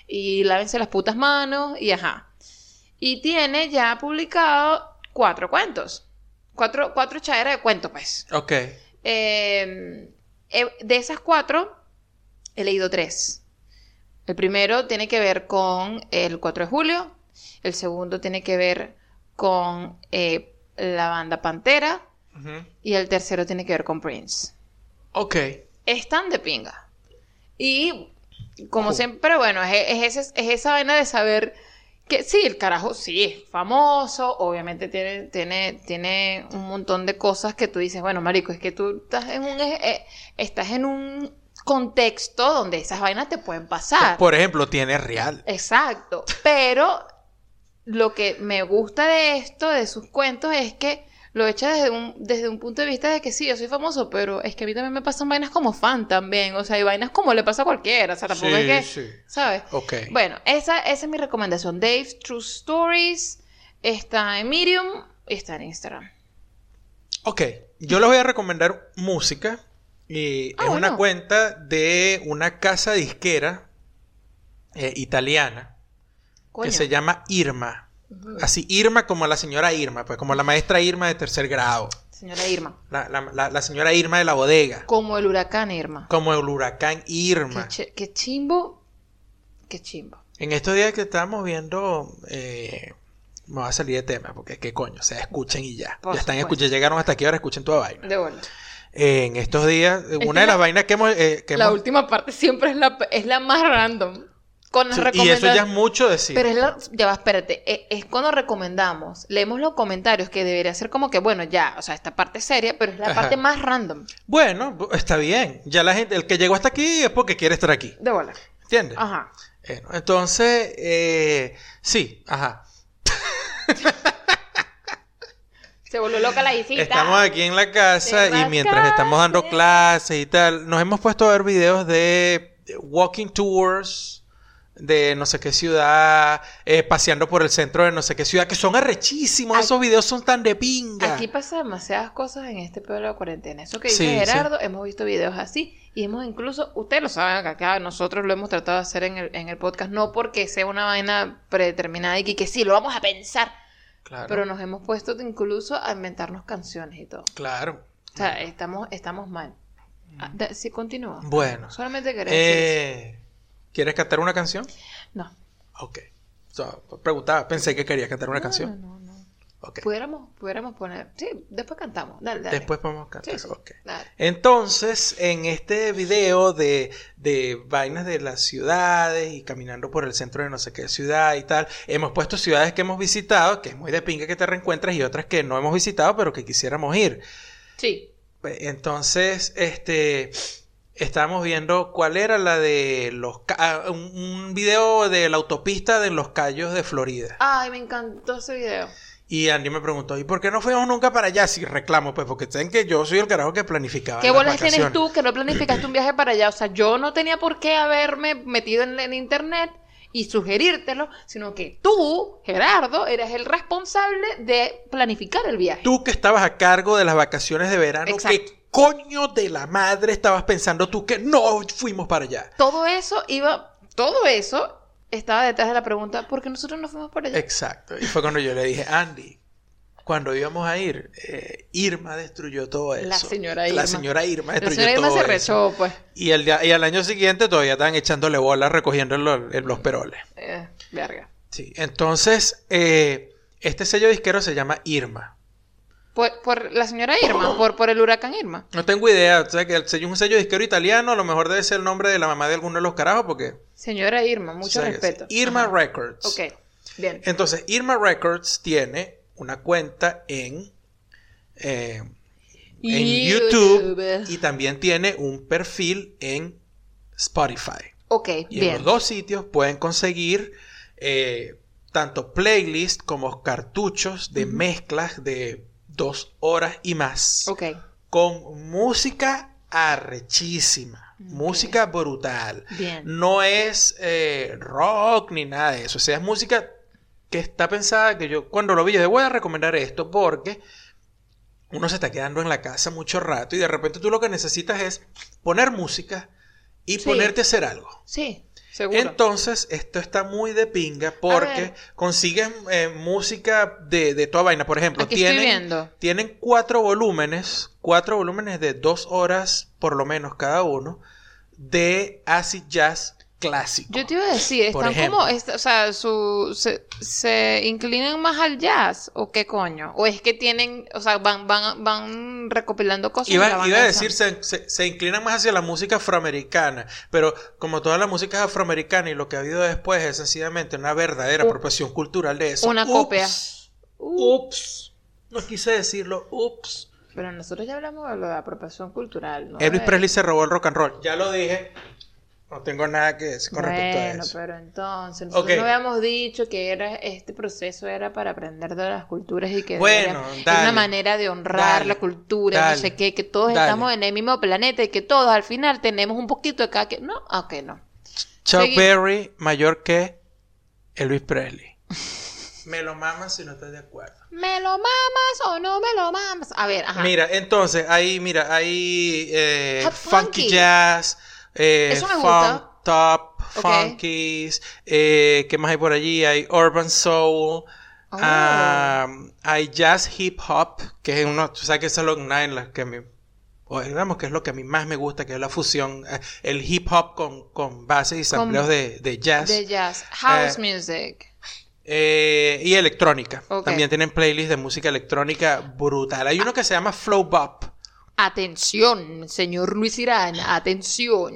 y lávense las putas manos y ajá. Y tiene ya publicado cuatro cuentos. Cuatro cuatro echaderas de cuentos pues. Ok. eh, eh, de esas cuatro, he leído tres. El primero tiene que ver con el 4 de julio. El segundo tiene que ver con eh, la banda Pantera. Y el tercero tiene que ver con Prince. Ok. Están de pinga. Y como Ojo. siempre, bueno, es, es, ese- es esa vaina de saber que sí, el carajo sí es famoso, obviamente tiene, tiene, tiene un montón de cosas que tú dices, bueno, marico, es que tú estás en un, eh, estás en un contexto donde esas vainas te pueden pasar. Por ejemplo, tiene real. Exacto. Pero lo que me gusta de esto, de sus cuentos, es que lo echa desde un, desde un punto de vista de que sí, yo soy famoso, pero es que a mí también me pasan vainas como fan también. O sea, hay vainas como le pasa a cualquiera. O sea, tampoco Sí, es que. sí. ¿Sabes? Ok. Bueno, esa, esa es mi recomendación. Dave's True Stories está en Medium y está en Instagram. Ok, yo les voy a recomendar música. Y Ah, es una cuenta de una casa disquera eh, italiana Coño. que se llama Irma. Así, Irma como la señora Irma, pues como la maestra Irma de tercer grado. Señora Irma. La, la- la- la señora Irma de la bodega. Como el huracán Irma. Como el huracán Irma. Qué, chi- qué chimbo. Qué chimbo. En estos días que estábamos viendo, eh, me va a salir de tema, porque qué coño, o sea, escuchen y ya. Por ya están escuchando, llegaron hasta aquí, ahora escuchen toda vaina. De vuelta. Eh, en estos días, una de las la- vainas que hemos... eh, que La hemos- última parte siempre es la, es la más random. Sí, y eso ya es mucho decir. Pero es la, ya va, espérate, e- es, cuando recomendamos, leemos los comentarios que debería ser como que, bueno, ya, o sea, esta parte es seria, pero es la Ajá. parte más random. Bueno, bu- está bien. Ya la gente, el que llegó hasta aquí es porque quiere estar aquí. De bola. ¿Entiendes? Ajá. Bueno, entonces, eh, sí, ajá. [LAUGHS] Se volvió loca la visita. Estamos aquí en la casa y mientras estamos dando clases y tal, nos hemos puesto a ver videos de walking tours de no sé qué ciudad, eh, paseando por el centro de no sé qué ciudad, que son arrechísimos. Aquí- Esos videos son tan de pinga. Aquí pasa demasiadas cosas en este pueblo de cuarentena. Eso que dice Sí, Gerardo, hemos visto videos así y hemos incluso, ustedes lo saben que acá nosotros lo hemos tratado de hacer en el, en el podcast, no porque sea una vaina predeterminada y que, que sí, lo vamos a pensar, Claro, pero nos hemos puesto incluso a inventarnos canciones y todo. claro. O sea, estamos, estamos mal. Ah, da- sí, continúa. Bueno, Solamente quería decir eso. ¿Quieres cantar una canción? No. Ok. O sea, preguntaba, pensé que querías cantar una No, canción. No, no, no. Ok. Pudiéramos, pudiéramos poner. Sí, después cantamos. Dale, dale. Después podemos cantar. Sí, sí, ok. dale. Entonces, en este video de, de vainas de las ciudades y caminando por el centro de no sé qué ciudad y tal, hemos puesto ciudades que hemos visitado, que es muy de pinga que te reencuentras, y otras que no hemos visitado, pero que quisiéramos ir. Sí. Pues, Entonces, este, estábamos viendo cuál era la de los, ca- ah, un, video de la autopista de los Cayos de Florida. Ay, me encantó ese video. Y Andy me preguntó, ¿y por qué no fuimos nunca para allá? Si reclamo, pues porque saben que yo soy el carajo que planificaba. ¿Qué las bolas tienes tú que no planificaste un viaje para allá? O sea, yo no tenía por qué haberme metido en, en internet y sugerírtelo, sino que tú, Gerardo, eres el responsable de planificar el viaje. Tú que estabas a cargo de las vacaciones de verano, Exacto. ¿qué coño de la madre estabas pensando tú que no fuimos para allá? Todo eso iba, todo eso estaba detrás de la pregunta, ¿por qué nosotros no fuimos por allá? Exacto. Y fue cuando yo le dije, Andy, cuando íbamos a ir, eh, Irma destruyó todo eso. La señora La Irma. señora Irma La destruyó señora Irma todo se eso. rechó, pues. Y, el día- y al año siguiente todavía estaban echándole bolas recogiendo los, los peroles. Eh, verga. Sí. Entonces, eh, este sello disquero se llama Irma. Por, por la señora Irma, por, por el huracán Irma. No tengo idea, o sea que el sello es un sello disquero italiano, a lo mejor debe ser el nombre de la mamá de alguno de los carajos, porque... Señora Irma, mucho o sea que respeto. Irma Ajá. Records. Ok, bien. Entonces, Irma Records tiene una cuenta en, eh, en YouTube y también tiene un perfil en Spotify. Ok, Y en bien. los dos sitios pueden conseguir eh, tanto playlists como cartuchos de mezclas de dos horas y más. Ok, Con música arrechísima. Ok. Música brutal. bien. No es eh, rock ni nada de eso. O sea, es música que está pensada que yo cuando lo vi, yo dije, voy a recomendar esto porque uno se está quedando en la casa mucho rato y de repente tú lo que necesitas es poner música y Sí. ponerte a hacer algo. Sí, seguro. Entonces, esto está muy de pinga porque ver. consigues eh, música de, de toda vaina. Por ejemplo, Aquí tienen, tienen cuatro volúmenes, cuatro volúmenes de dos horas por lo menos cada uno, de acid jazz clásico. Yo te iba a decir, están como, o sea, su, se, se inclinan más al jazz, o qué coño, o es que tienen, o sea, van, van, van recopilando cosas. Iba, van iba a decir, se, se- se inclinan más hacia la música afroamericana, pero como toda la música es afroamericana y lo que ha habido después es sencillamente una verdadera U- apropiación cultural de eso. una Ups, copia. Ups. No quise decirlo. Ups. Pero nosotros ya hablamos de lo de apropiación cultural, ¿no? Elvis De- Presley se robó el rock and roll. Ya lo dije. No tengo nada que decir con respecto a Bueno, eso. pero entonces, nosotros no habíamos dicho que era este proceso era para aprender de las culturas y que Bueno, era- una manera de honrar Dale. la cultura, Dale. no sé qué, que todos Dale. estamos en el mismo planeta y que todos al final tenemos un poquito de cada que no, ok, no. Chuck Berry mayor que Elvis Presley. [LAUGHS] Me lo mamas si no estás de acuerdo. ¿Me lo mamas o no me lo mamas? A ver, ajá. Mira, entonces, ahí, mira, hay eh, funky. jazz, eh, Eso me funk gusta. top, funkies, eh, ¿qué más hay por allí? Hay urban soul, Oh. hay jazz hip hop, que es uno, tú sabes que eso es lo una en las que me, o digamos que es lo que a mí más me gusta, que es la fusión, eh, el hip hop con, con bases y sampleos de, de jazz. de jazz, house Eh, music. Eh, y electrónica. También tienen playlists de música electrónica brutal. Hay uno que se llama Flow Bop. Atención, señor Luis Irán, atención.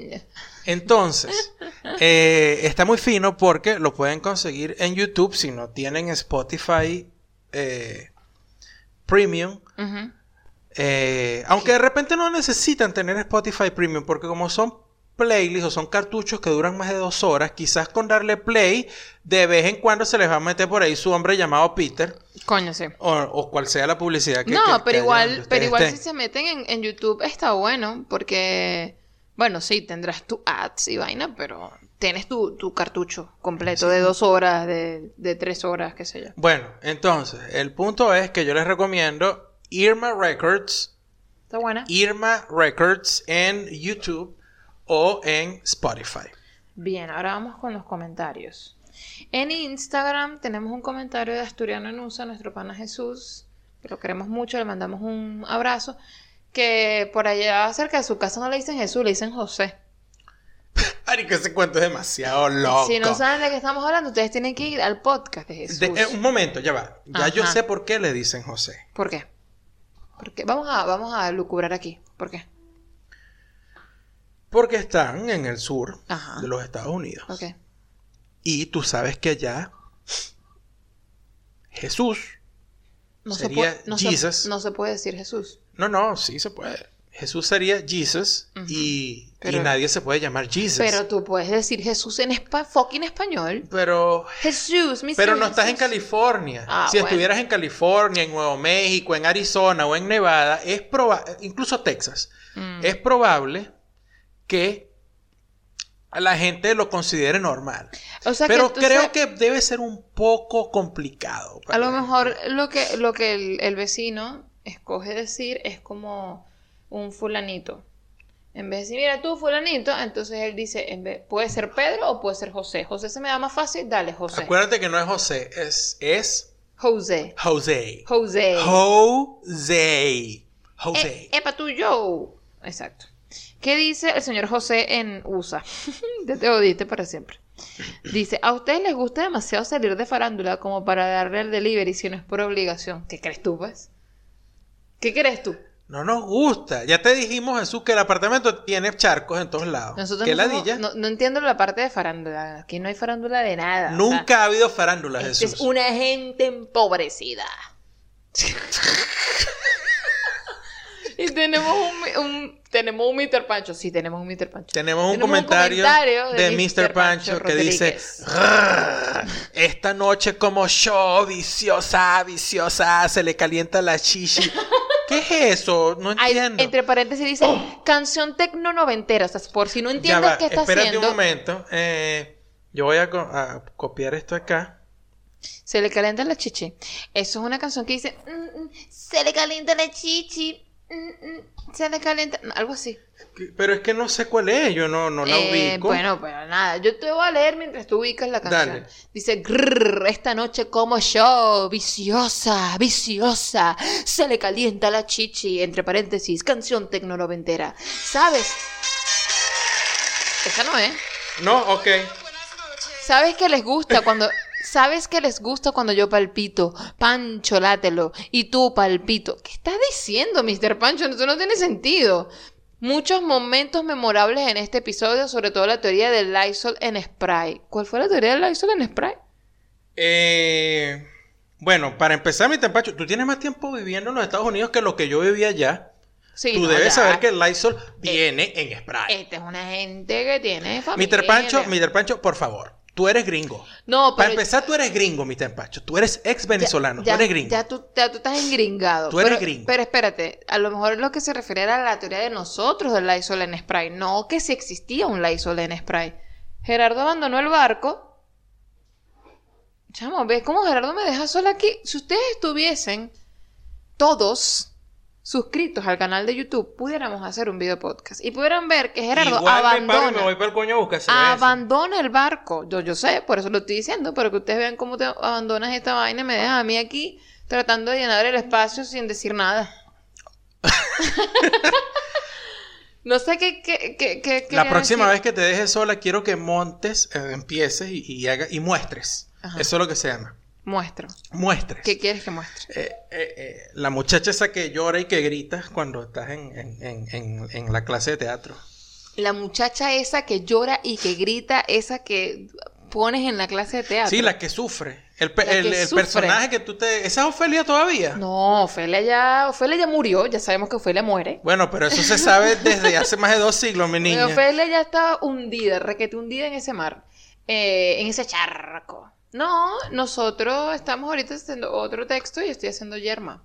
Entonces, eh, está muy fino porque lo pueden conseguir en YouTube si no tienen Spotify eh, Premium. Eh, aunque de repente no necesitan tener Spotify Premium porque como son playlists o son cartuchos que duran más de dos horas, quizás con darle play de vez en cuando se les va a meter por ahí su hombre llamado Peter Coño, sí. o, o cual sea la publicidad que no, que- que pero haya igual, pero igual estén. si se meten en, en YouTube está bueno, porque, bueno, sí, tendrás tu ads y vaina, pero tienes tu, tu cartucho completo de dos horas, de, de tres horas, qué sé yo. Bueno, entonces, el punto es que yo les recomiendo Irma Records, Está buena. Irma Records en YouTube o en Spotify. Bien, ahora vamos con los comentarios. En Instagram tenemos un comentario de Asturiano Enusa, nuestro pana Jesús, que lo queremos mucho, le mandamos un abrazo, que por allá cerca de su casa no le dicen Jesús, le dicen José. [LAUGHS] Marico, ese cuento es demasiado loco. Si no saben de qué estamos hablando, ustedes tienen que ir al podcast de Jesús. De- eh, un momento, ya va. Ya yo sé por qué le dicen José. ¿Por qué? Porque vamos a, vamos a lucubrar aquí. ¿Por qué? Porque están en el sur Ajá. de los Estados Unidos. Y tú sabes que allá Jesús. No, se Sería puede, no, se, Jesus. no se puede decir Jesús. No, no, sí se puede. Jesús sería Jesus y, y Pero- nadie se puede llamar Jesus. Pero tú puedes decir Jesús en espa fucking español. Pero, Jesús, mi pero no estás en. California. Ah, si bueno. estuvieras en California, en Nuevo México, en Arizona o en Nevada, es probable, incluso Texas, Mm. es probable que la gente lo considere normal. O sea que pero creo que debe ser un poco complicado. a lo mejor lo que, lo que el, el vecino escoge decir es como un fulanito. En vez de decir, mira tú, fulanito, entonces él dice, en vez, puede ser Pedro o puede ser José. José se me da más fácil, dale, José. Acuérdate que no es José, es, es José. José. José. José. José. Eh, epa tú, yo. Exacto. ¿Qué dice el señor José en USA? [LAUGHS] ya te odiaste para siempre. Dice, a ustedes les gusta demasiado salir de farándula como para darle el delivery si no es por obligación. ¿Qué crees tú, pues? ¿Qué crees tú? No nos gusta. Ya te dijimos, Jesús, que el apartamento tiene charcos en todos lados. Nosotros ¿Qué no, somos- ladilla? no, no entiendo la parte de farándula. Aquí no hay farándula de nada. o sea, Nunca ha habido farándula, Jesús. es una gente empobrecida. [LAUGHS] y tenemos un, un- tenemos un Mr. Pancho. Sí, tenemos un Mr. Pancho. Tenemos un Tenemos un comentario, de, de Mr. Mr. Pancho, Pancho que dice: Rodríguez. "Grrr, Esta noche, como show, viciosa, viciosa, se le calienta la chichi. [LAUGHS] ¿Qué es eso? No Hay- entiendo. entre paréntesis dice canción tecno noventera. O sea, por si no entiendes va, qué está espérate haciendo, un momento. eh, yo voy a, co- a copiar esto acá. se le calienta la chichi. Eso es una canción que dice "Mm, mm, se le calienta la chichi. Mm, mm, se le calienta. Algo así. Pero es que no sé cuál es, yo no, no la Eh, ubico. bueno, pero nada, yo te voy a leer mientras tú ubicas la canción. Dale. Dice, "Grrr, esta noche como yo, viciosa, viciosa, se le calienta la chichi, entre paréntesis, canción tecnonoventera. ¿Sabes? Esa no es. No, ok. ¿Sabes que les gusta cuando... ¿Sabes que les gusta cuando yo palpito? Pancho, látelo. Y tú palpito. ¿Qué estás diciendo, Mr. Pancho? Eso no tiene sentido. Muchos momentos memorables en este episodio, sobre todo la teoría del Lysol en spray. ¿Cuál fue la teoría del Lysol en spray? Eh, bueno, para empezar, mi tempacho, tú tienes más tiempo viviendo en los Estados Unidos que lo que yo vivía allá. Sí, tú no, debes ya. saber que el Lysol viene en spray. Esta es una gente que tiene familia. Mr. Pancho, Mr. Pancho, por favor, tú eres gringo. No, Para empezar, tú eres gringo, Mr. Pancho. Tú eres ex ya- venezolano, ya- tú eres gringo. Ya tú, ya tú estás engringado. Tú eres pero, gringo. Pero espérate, a lo mejor lo que se refiere era a la teoría de nosotros del Lysol en spray, no que si existía un Lysol en spray. Gerardo abandonó el barco. Chamo, ¿ves cómo Gerardo me deja sola aquí? Si ustedes estuviesen todos suscritos al canal de YouTube, pudiéramos hacer un video podcast y pudieran ver que Gerardo Igual abandona me voy para el coño a buscar cerveza. abandona el barco. Yo, yo sé, por eso lo estoy diciendo, pero que ustedes vean cómo te abandonas esta vaina y me dejas a mí aquí tratando de llenar el espacio sin decir nada. [LAUGHS] no sé qué, qué, qué, qué La próxima decir. vez que te dejes sola, quiero que montes, eh, empieces y, y, haga- y muestres. Ajá. Eso es lo que se llama. Muestro. Muestres. ¿Qué quieres que muestre? Eh, eh, eh, la muchacha esa que llora y que grita cuando estás en, en- en- en- la clase de teatro. La muchacha esa que llora y que grita, esa que pones en la clase de teatro. Sí, la que sufre. El, pe- el- el sufre. personaje que tú te... ¿Esa es Ofelia todavía? No, Ofelia ya, Ofelia ya murió, ya sabemos que Ofelia muere. Bueno, pero eso se sabe desde hace más de dos siglos, mi niña. Ofelia ya está hundida, requete hundida en ese mar, eh, en ese charco. No, nosotros estamos ahorita haciendo otro texto y estoy haciendo yerma.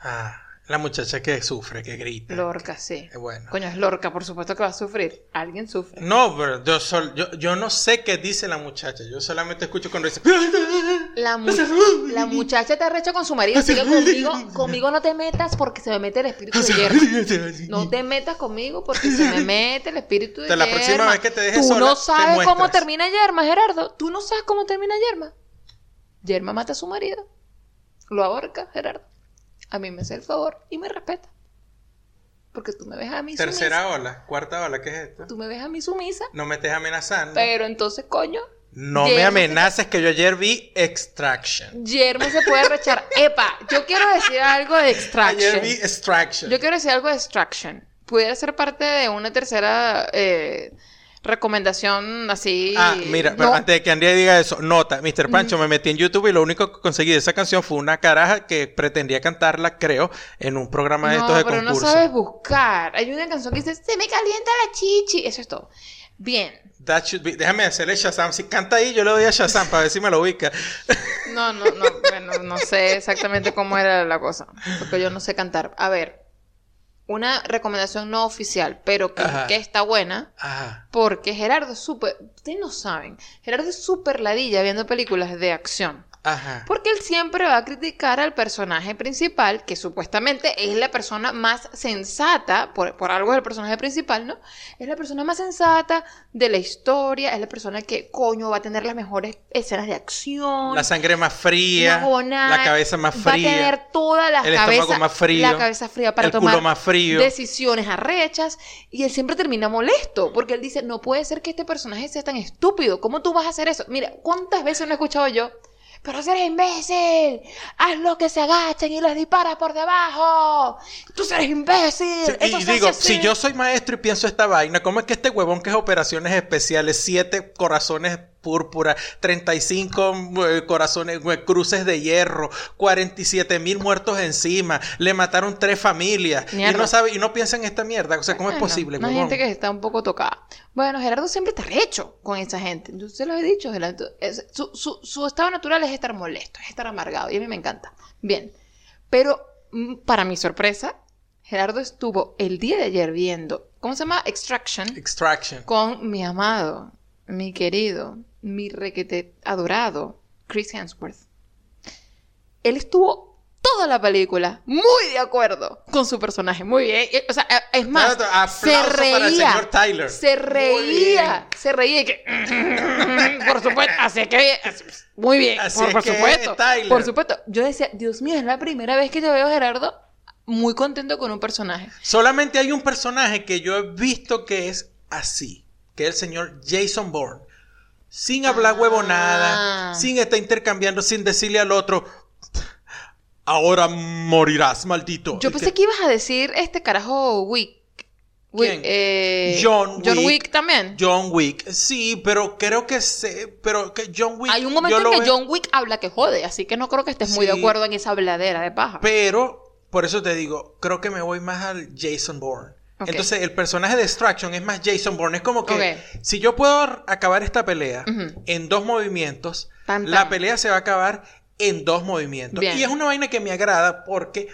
Ah, la muchacha que sufre, que grita. Lorca, sí. Eh, bueno. Coño, es Lorca, por supuesto que va a sufrir. Alguien sufre. No, pero yo, sol- yo, yo no sé qué dice la muchacha. Yo solamente escucho cuando dice... La, mu- [LAUGHS] la muchacha está recha con su marido, así que [LAUGHS] conmigo, conmigo no te metas porque se me mete el espíritu de yerma. No te metas conmigo porque se me mete el espíritu de Entonces, la próxima vez que te dejes Tú sola, no te sabes cómo termina Yerma, Gerardo. Tú no sabes cómo termina Yerma. Yerma mata a su marido. Lo ahorca, Gerardo. A mí me hace el favor y me respeta. Porque tú me ves a mí Tercera sumisa. ola, cuarta ola, ¿qué es esto? Tú me ves a mí sumisa. No me estés amenazando. Pero entonces, coño, No me amenaces que yo ayer vi Extraction. Yermo se puede rechar. [LAUGHS] Epa, yo quiero decir algo de Extraction. Ayer vi Extraction. Yo quiero decir algo de Extraction. Pudiera ser parte de una tercera eh, recomendación así. Ah, mira, pero antes de que Andrea diga eso, nota, Mr. Pancho, me metí en YouTube y lo único que conseguí de esa canción fue una caraja que pretendía cantarla, creo, en un programa de no, estos de pero no sabes buscar. Hay una canción que dice, se me calienta la chichi. Eso es todo. Bien. That should be- Déjame hacerle Shazam. Si canta ahí, yo le doy a Shazam para ver si me lo ubica. No, no, no, bueno, no sé exactamente cómo era la cosa, porque yo no sé cantar. A ver, una recomendación no oficial, pero que, está buena, Ajá. porque Gerardo es súper, ustedes no saben, Gerardo es súper ladilla viendo películas de acción. Ajá. Porque él siempre va a criticar al personaje principal, que supuestamente es la persona más sensata, por, por algo es el personaje principal, ¿no? Es la persona más sensata de la historia, es la persona que, coño, va a tener las mejores escenas de acción. La sangre más fría, la cabeza más Va a fría, tener toda la el estómago cabeza, más frío, la cabeza fría para el culo tomar más frío. decisiones arrechas. Y él siempre termina molesto, porque él dice, no puede ser que este personaje sea tan estúpido. ¿Cómo tú vas a hacer eso? Mira, ¿cuántas veces no he escuchado yo? Pero si eres imbécil, haz lo que se agachen y les disparas por debajo. Tú eres imbécil. Sí, Eso y digo, hace así". si yo soy maestro y pienso esta vaina, ¿cómo es que este huevón que es operaciones especiales, siete corazones púrpura, 35 eh, corazones, eh, cruces de hierro, 47 mil muertos encima, le mataron tres familias y no sabe y no piensa en esta mierda? O sea, ¿cómo es posible? Huevón? gente que está un poco tocada. Bueno, Gerardo siempre está recho con esa gente. Yo se lo he dicho. Gerardo. Es- su, su- su estado natural es estar molesto, es estar amargado. Y a mí me encanta. Bien. Pero, mm, para mi sorpresa, Gerardo estuvo el día de ayer viendo, ¿cómo se llama? Extraction. Extraction. Con mi amado, mi querido, mi requete adorado, Chris Hemsworth. Él estuvo toda la película muy de acuerdo con su personaje. Muy bien. Eh, O sea, eh, es más, se para el reía. señor Tyler. Se reía. Se reía y que. [LAUGHS] Por supuesto. Así que. Muy bien. Así por, es por que, supuesto. Tyler. Por supuesto. Yo decía, Dios mío, es la primera vez que yo veo a Gerardo muy contento con un personaje. Solamente hay un personaje que yo he visto que es así, que es el señor Jason Bourne. Sin hablar Ah. huevonada, sin estar intercambiando, sin decirle al otro, ahora morirás, maldito. Yo pensé que ibas a decir este carajo Wick. Wick, ¿Quién? eh, John John Wick. Wick también. John Wick, sí, pero creo que sé, pero que John Wick. Hay un momento en que John Wick habla que jode, así que no creo que estés muy de acuerdo en esa habladera de paja. Pero, por eso te digo, creo que me voy más al Jason Bourne. Entonces, el personaje de Extraction es más Jason Bourne. Es como que si yo puedo acabar esta pelea en dos movimientos, Tan, la pelea se va a acabar en dos movimientos. Bien. Y es una vaina que me agrada porque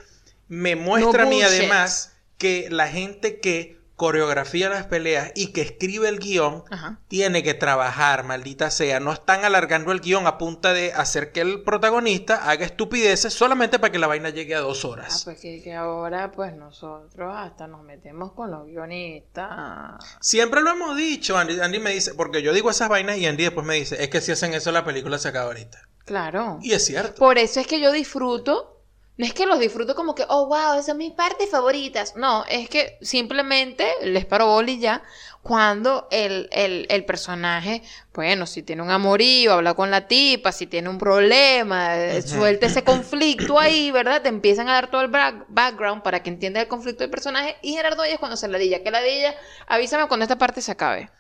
me muestra a mí bullshit. además que la gente que coreografía las peleas y que escribe el guion Ajá. tiene que trabajar, maldita sea. No están alargando el guion a punta de hacer que el protagonista haga estupideces solamente para que la vaina llegue a dos Ah, horas. pues que, que ahora pues nosotros hasta nos metemos con los guionistas. Siempre lo hemos dicho. Andy, Andy me dice, porque yo digo esas vainas y Andy después me dice, es que si hacen eso la película se acaba ahorita. Claro. Y es cierto. Por eso es que yo disfruto. No es que los disfruto como que, oh, wow, esas son mis partes favoritas. No, es que simplemente les paro bola y ya. Cuando el, el, el personaje, bueno, si tiene un amorío, habla con la tipa, si tiene un problema, eh, suelta ese [LAUGHS] conflicto ahí, ¿verdad? Te empiezan a dar todo el back- background para que entiendas el conflicto del personaje. Y Gerardo es cuando se ladilla. Que ladilla, avísame cuando esta parte se acabe.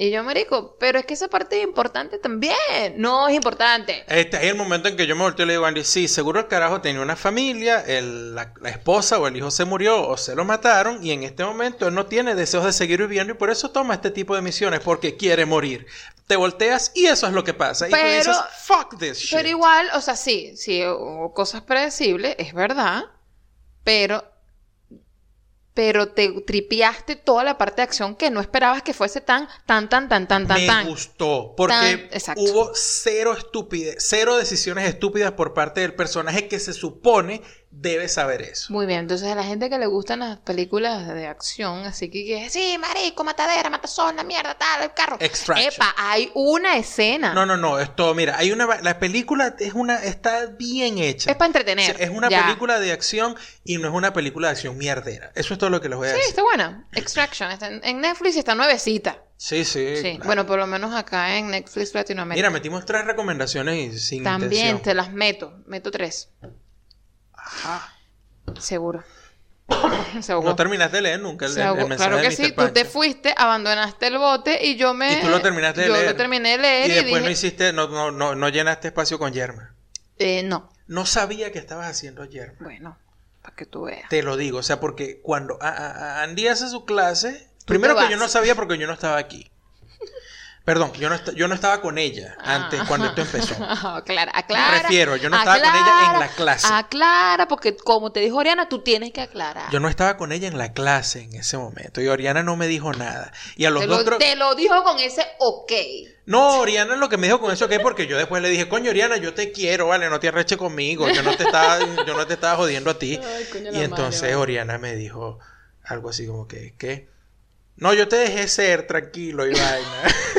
Y yo, marico, pero es que esa parte es importante también. No es importante. Este es el momento en que yo me volteo y le digo a Andy, sí, seguro el carajo tenía una familia, el- la, la esposa o el hijo se murió o se lo mataron y en este momento él no tiene deseos de seguir viviendo y por eso toma este tipo de misiones porque quiere morir. Te volteas y eso es lo que pasa. Y tú Pero- dices, fuck this shit. Pero igual, o sea, sí, sí, cosas predecibles, es verdad, pero, pero te tripiaste toda la parte de acción que no esperabas que fuese tan, tan, tan, tan, tan, tan, me tan. gustó porque Tan- hubo cero estupidez, cero decisiones estúpidas por parte del personaje que se supone debe saber eso. Muy bien, entonces a la gente que le gustan las películas de acción, así que, que sí, marico, matadera, matazón, la mierda, tal, el carro. Extraction. Epa, hay una escena. No, no, no, es todo, mira, hay una la película es una está bien hecha. Es para entretener. O sea, es una ya. película de acción y no es una película de acción mierdera. Eso es todo lo que les voy a Sí, decir. está buena. Extraction, está en, en Netflix está nuevecita. Sí, sí. Sí, claro. bueno, por lo menos acá en Netflix Latinoamérica. Mira, metimos tres recomendaciones y sin También intención. te las meto, meto tres, Ajá. seguro. [COUGHS] seguro. No terminaste de leer nunca el, el- mensaje claro que de sí, tú te fuiste, abandonaste el bote y yo me... Y tú lo terminaste de yo leer. lo terminé de leer Y y, después dije... no hiciste, no, no, no, no llenaste espacio con yerma. eh, no, No sabía que estabas haciendo yerma. bueno, para que tú veas. Te lo digo, o sea, porque cuando a- a- a Andy hace su clase, primero que yo no sabía porque yo no estaba aquí. Perdón, yo no, yo no estaba con ella antes, Ah. cuando esto empezó. [LAUGHS] Aclara, aclara. Me refiero, yo no estaba con ella en la clase. Aclara, porque como te dijo Oriana, tú tienes que aclarar. Yo no estaba con ella en la clase en ese momento y Oriana no me dijo nada. Y a los te, dos... lo, tro- te lo dijo con ese ok. No, Oriana lo que me dijo con eso que porque yo después le dije, coño, Oriana, yo te quiero, vale, no te arreche conmigo, yo no te estaba, yo no te estaba jodiendo a ti. [LAUGHS] Ay, coño, y entonces madre. Oriana me dijo algo así como que, ¿qué? No, yo te dejé ser tranquilo y vaina. [LAUGHS]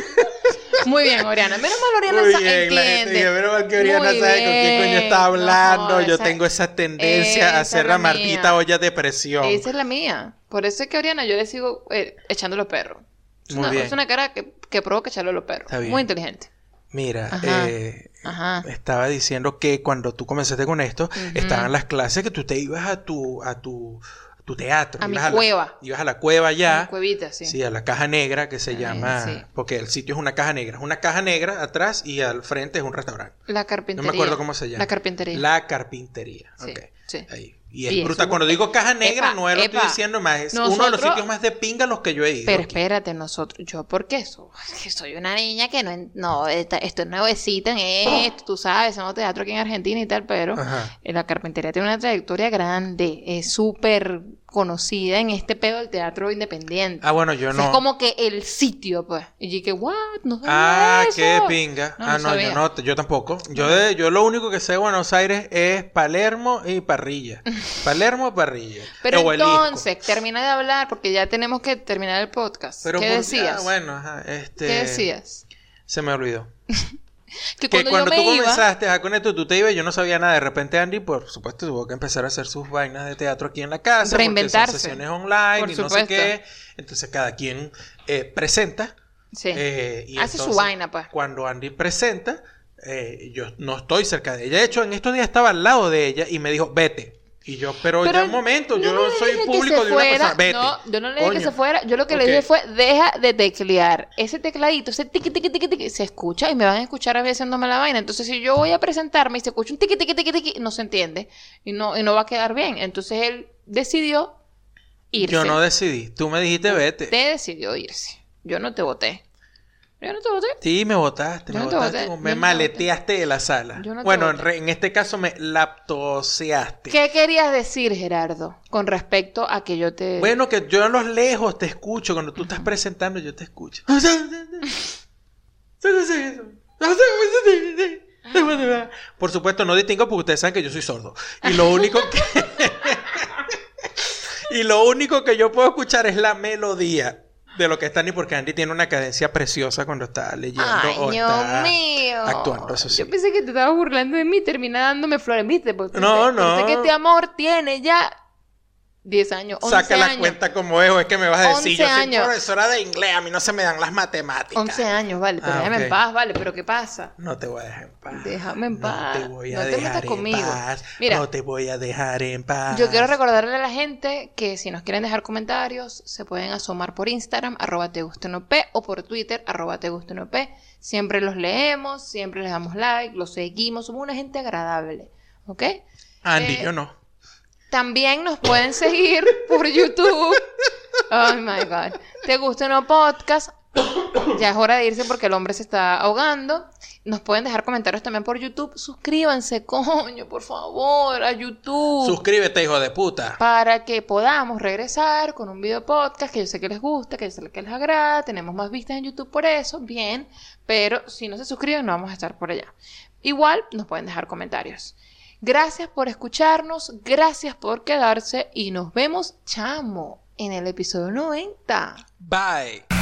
Muy bien, Oriana. Menos mal Oriana Muy bien, entiende. dije, menos mal que Oriana Muy sabe con quién coño bien. está hablando. No, yo esa- tengo esa tendencia a esa hacer es la la Martita mía. olla de presión. Esa es la mía. Por eso es que Oriana yo le sigo eh, echando los perros. Es Muy una, bien. es una cara que, que provoca echarle a los perros. Está bien. Muy inteligente. Mira, Ajá. eh, Ajá. estaba diciendo que cuando tú comenzaste con esto, Ujú. estaban las clases que tú te ibas a tu, a tu, a tu teatro. A mi ibas la- cueva. ibas a la cueva ya. Mi cuevita, sí. Sí, a la caja negra que se Ay, llama, sí. porque el sitio es una caja negra, es una caja negra atrás y al frente es un restaurante. La No carpintería. me acuerdo cómo se llama. La carpintería. La carpintería. Sí, ok. sí. Ahí. Y es es brutal. un- Cuando digo caja negra, Epa, no es lo estoy epa. diciendo más, es uno de los sitios más de pinga a los que yo he ido. Pero aquí. espérate, nosotros, yo porque so- [LAUGHS] que soy una niña que no, no esta- estoy nuevecita en esto, tú sabes, hacemos teatro aquí en Argentina y tal, pero Ajá. eh, la carpintería tiene una trayectoria grande, es súper conocida en este pedo del teatro independiente. Ah, bueno, yo O sea, no. Es como que el sitio, pues. Y yo que, what, no sabía Ah, eso. qué pinga. No, ah, no no, yo no, yo tampoco. Yo, de- yo lo único que sé de Buenos Aires es Palermo y Parrilla. [LAUGHS] Palermo, Parrilla. Pero entonces, termina de hablar porque ya tenemos que terminar el podcast. Pero ¿Qué por- decías? ah, bueno, ajá, este... ¿Qué decías? Se me olvidó. [LAUGHS] Que Que cuando, tú iba, comenzaste a con esto, tú te ibas, yo no sabía nada. De repente Andy, por supuesto, tuvo que empezar a hacer sus vainas de teatro aquí en la casa. porque son Reinventarse. sesiones online Por y no sé qué. Entonces cada quien eh, presenta. sí. eh, y hace su vaina, pues. Cuando Andy presenta, eh, yo no estoy cerca de ella. De hecho, en estos días estaba al lado de ella y me dijo, vete. Y yo, pero, ya un momento, yo no soy público de una fuera, persona. Vete. No, yo no le dije que se fuera. Yo lo que le dije fue, deja de teclear. Ese tecladito, ese tiqui, tiqui, tiqui, tiqui, se escucha y me van a escuchar a veces haciéndome la vaina. Entonces, si yo voy a presentarme y se escucha un tiqui, tiqui, tiqui, tiqui, no se entiende. Y no, y no va a quedar bien. Entonces, él decidió irse. Yo no decidí. Tú me dijiste, vete. Te decidió irse. Yo no te voté. Yo no te voté. Sí, me votaste, Yo me no te votaste, voté, como- yo me no maleteaste de la sala. Yo no te bueno, en, voté. en este caso me laptoseaste. ¿Qué querías decir, Gerardo, con respecto a que yo te... Bueno, que yo a los lejos te escucho, cuando tú estás presentando yo te escucho. [LAUGHS] Por supuesto, no distingo porque ustedes saben que yo soy sordo. Y lo único que... [LAUGHS] [LAUGHS] y lo único que yo puedo escuchar es la melodía de lo que está Andy, porque Andy tiene una cadencia preciosa cuando está leyendo Ay, o Dios está mío. actuando, eso sí. Yo pensé que te estabas burlando de mí, termina dándome flores, ¿viste? Porque No, no. pensé que este amor tiene ya 10 años, 11 Saca la años. cuenta como es, o es que me vas a decir, 11 yo soy profesora de inglés, a mí no se me dan las matemáticas. 11 años, vale, pero Ah, déjame en paz, vale, pero ¿qué pasa? No te voy a dejar en paz. Déjame en paz. No te voy a No te dejar metas en conmigo. paz. Mira. no te voy a dejar en paz. Yo quiero recordarle a la gente que si nos quieren dejar comentarios, se pueden asomar por Instagram, arroba te guste no P, o por Twitter, arroba te guste no P. Siempre los leemos, siempre les damos like, los seguimos, somos una gente agradable, ¿ok? Andy, Eh, yo no. También nos pueden seguir por YouTube. Oh my God. ¿Te gusta o no podcast? Ya es hora de irse porque el hombre se está ahogando. Nos pueden dejar comentarios también por YouTube. Suscríbanse, coño, por favor, a YouTube. Suscríbete, hijo de puta. para que podamos regresar con un video podcast que yo sé que les gusta, que yo sé que les agrada. Tenemos más vistas en YouTube por eso, bien. Pero si no se suscriben, no vamos a estar por allá. Igual nos pueden dejar comentarios. Gracias por escucharnos, gracias por quedarse y nos vemos, chamo, en el episodio 90. Bye.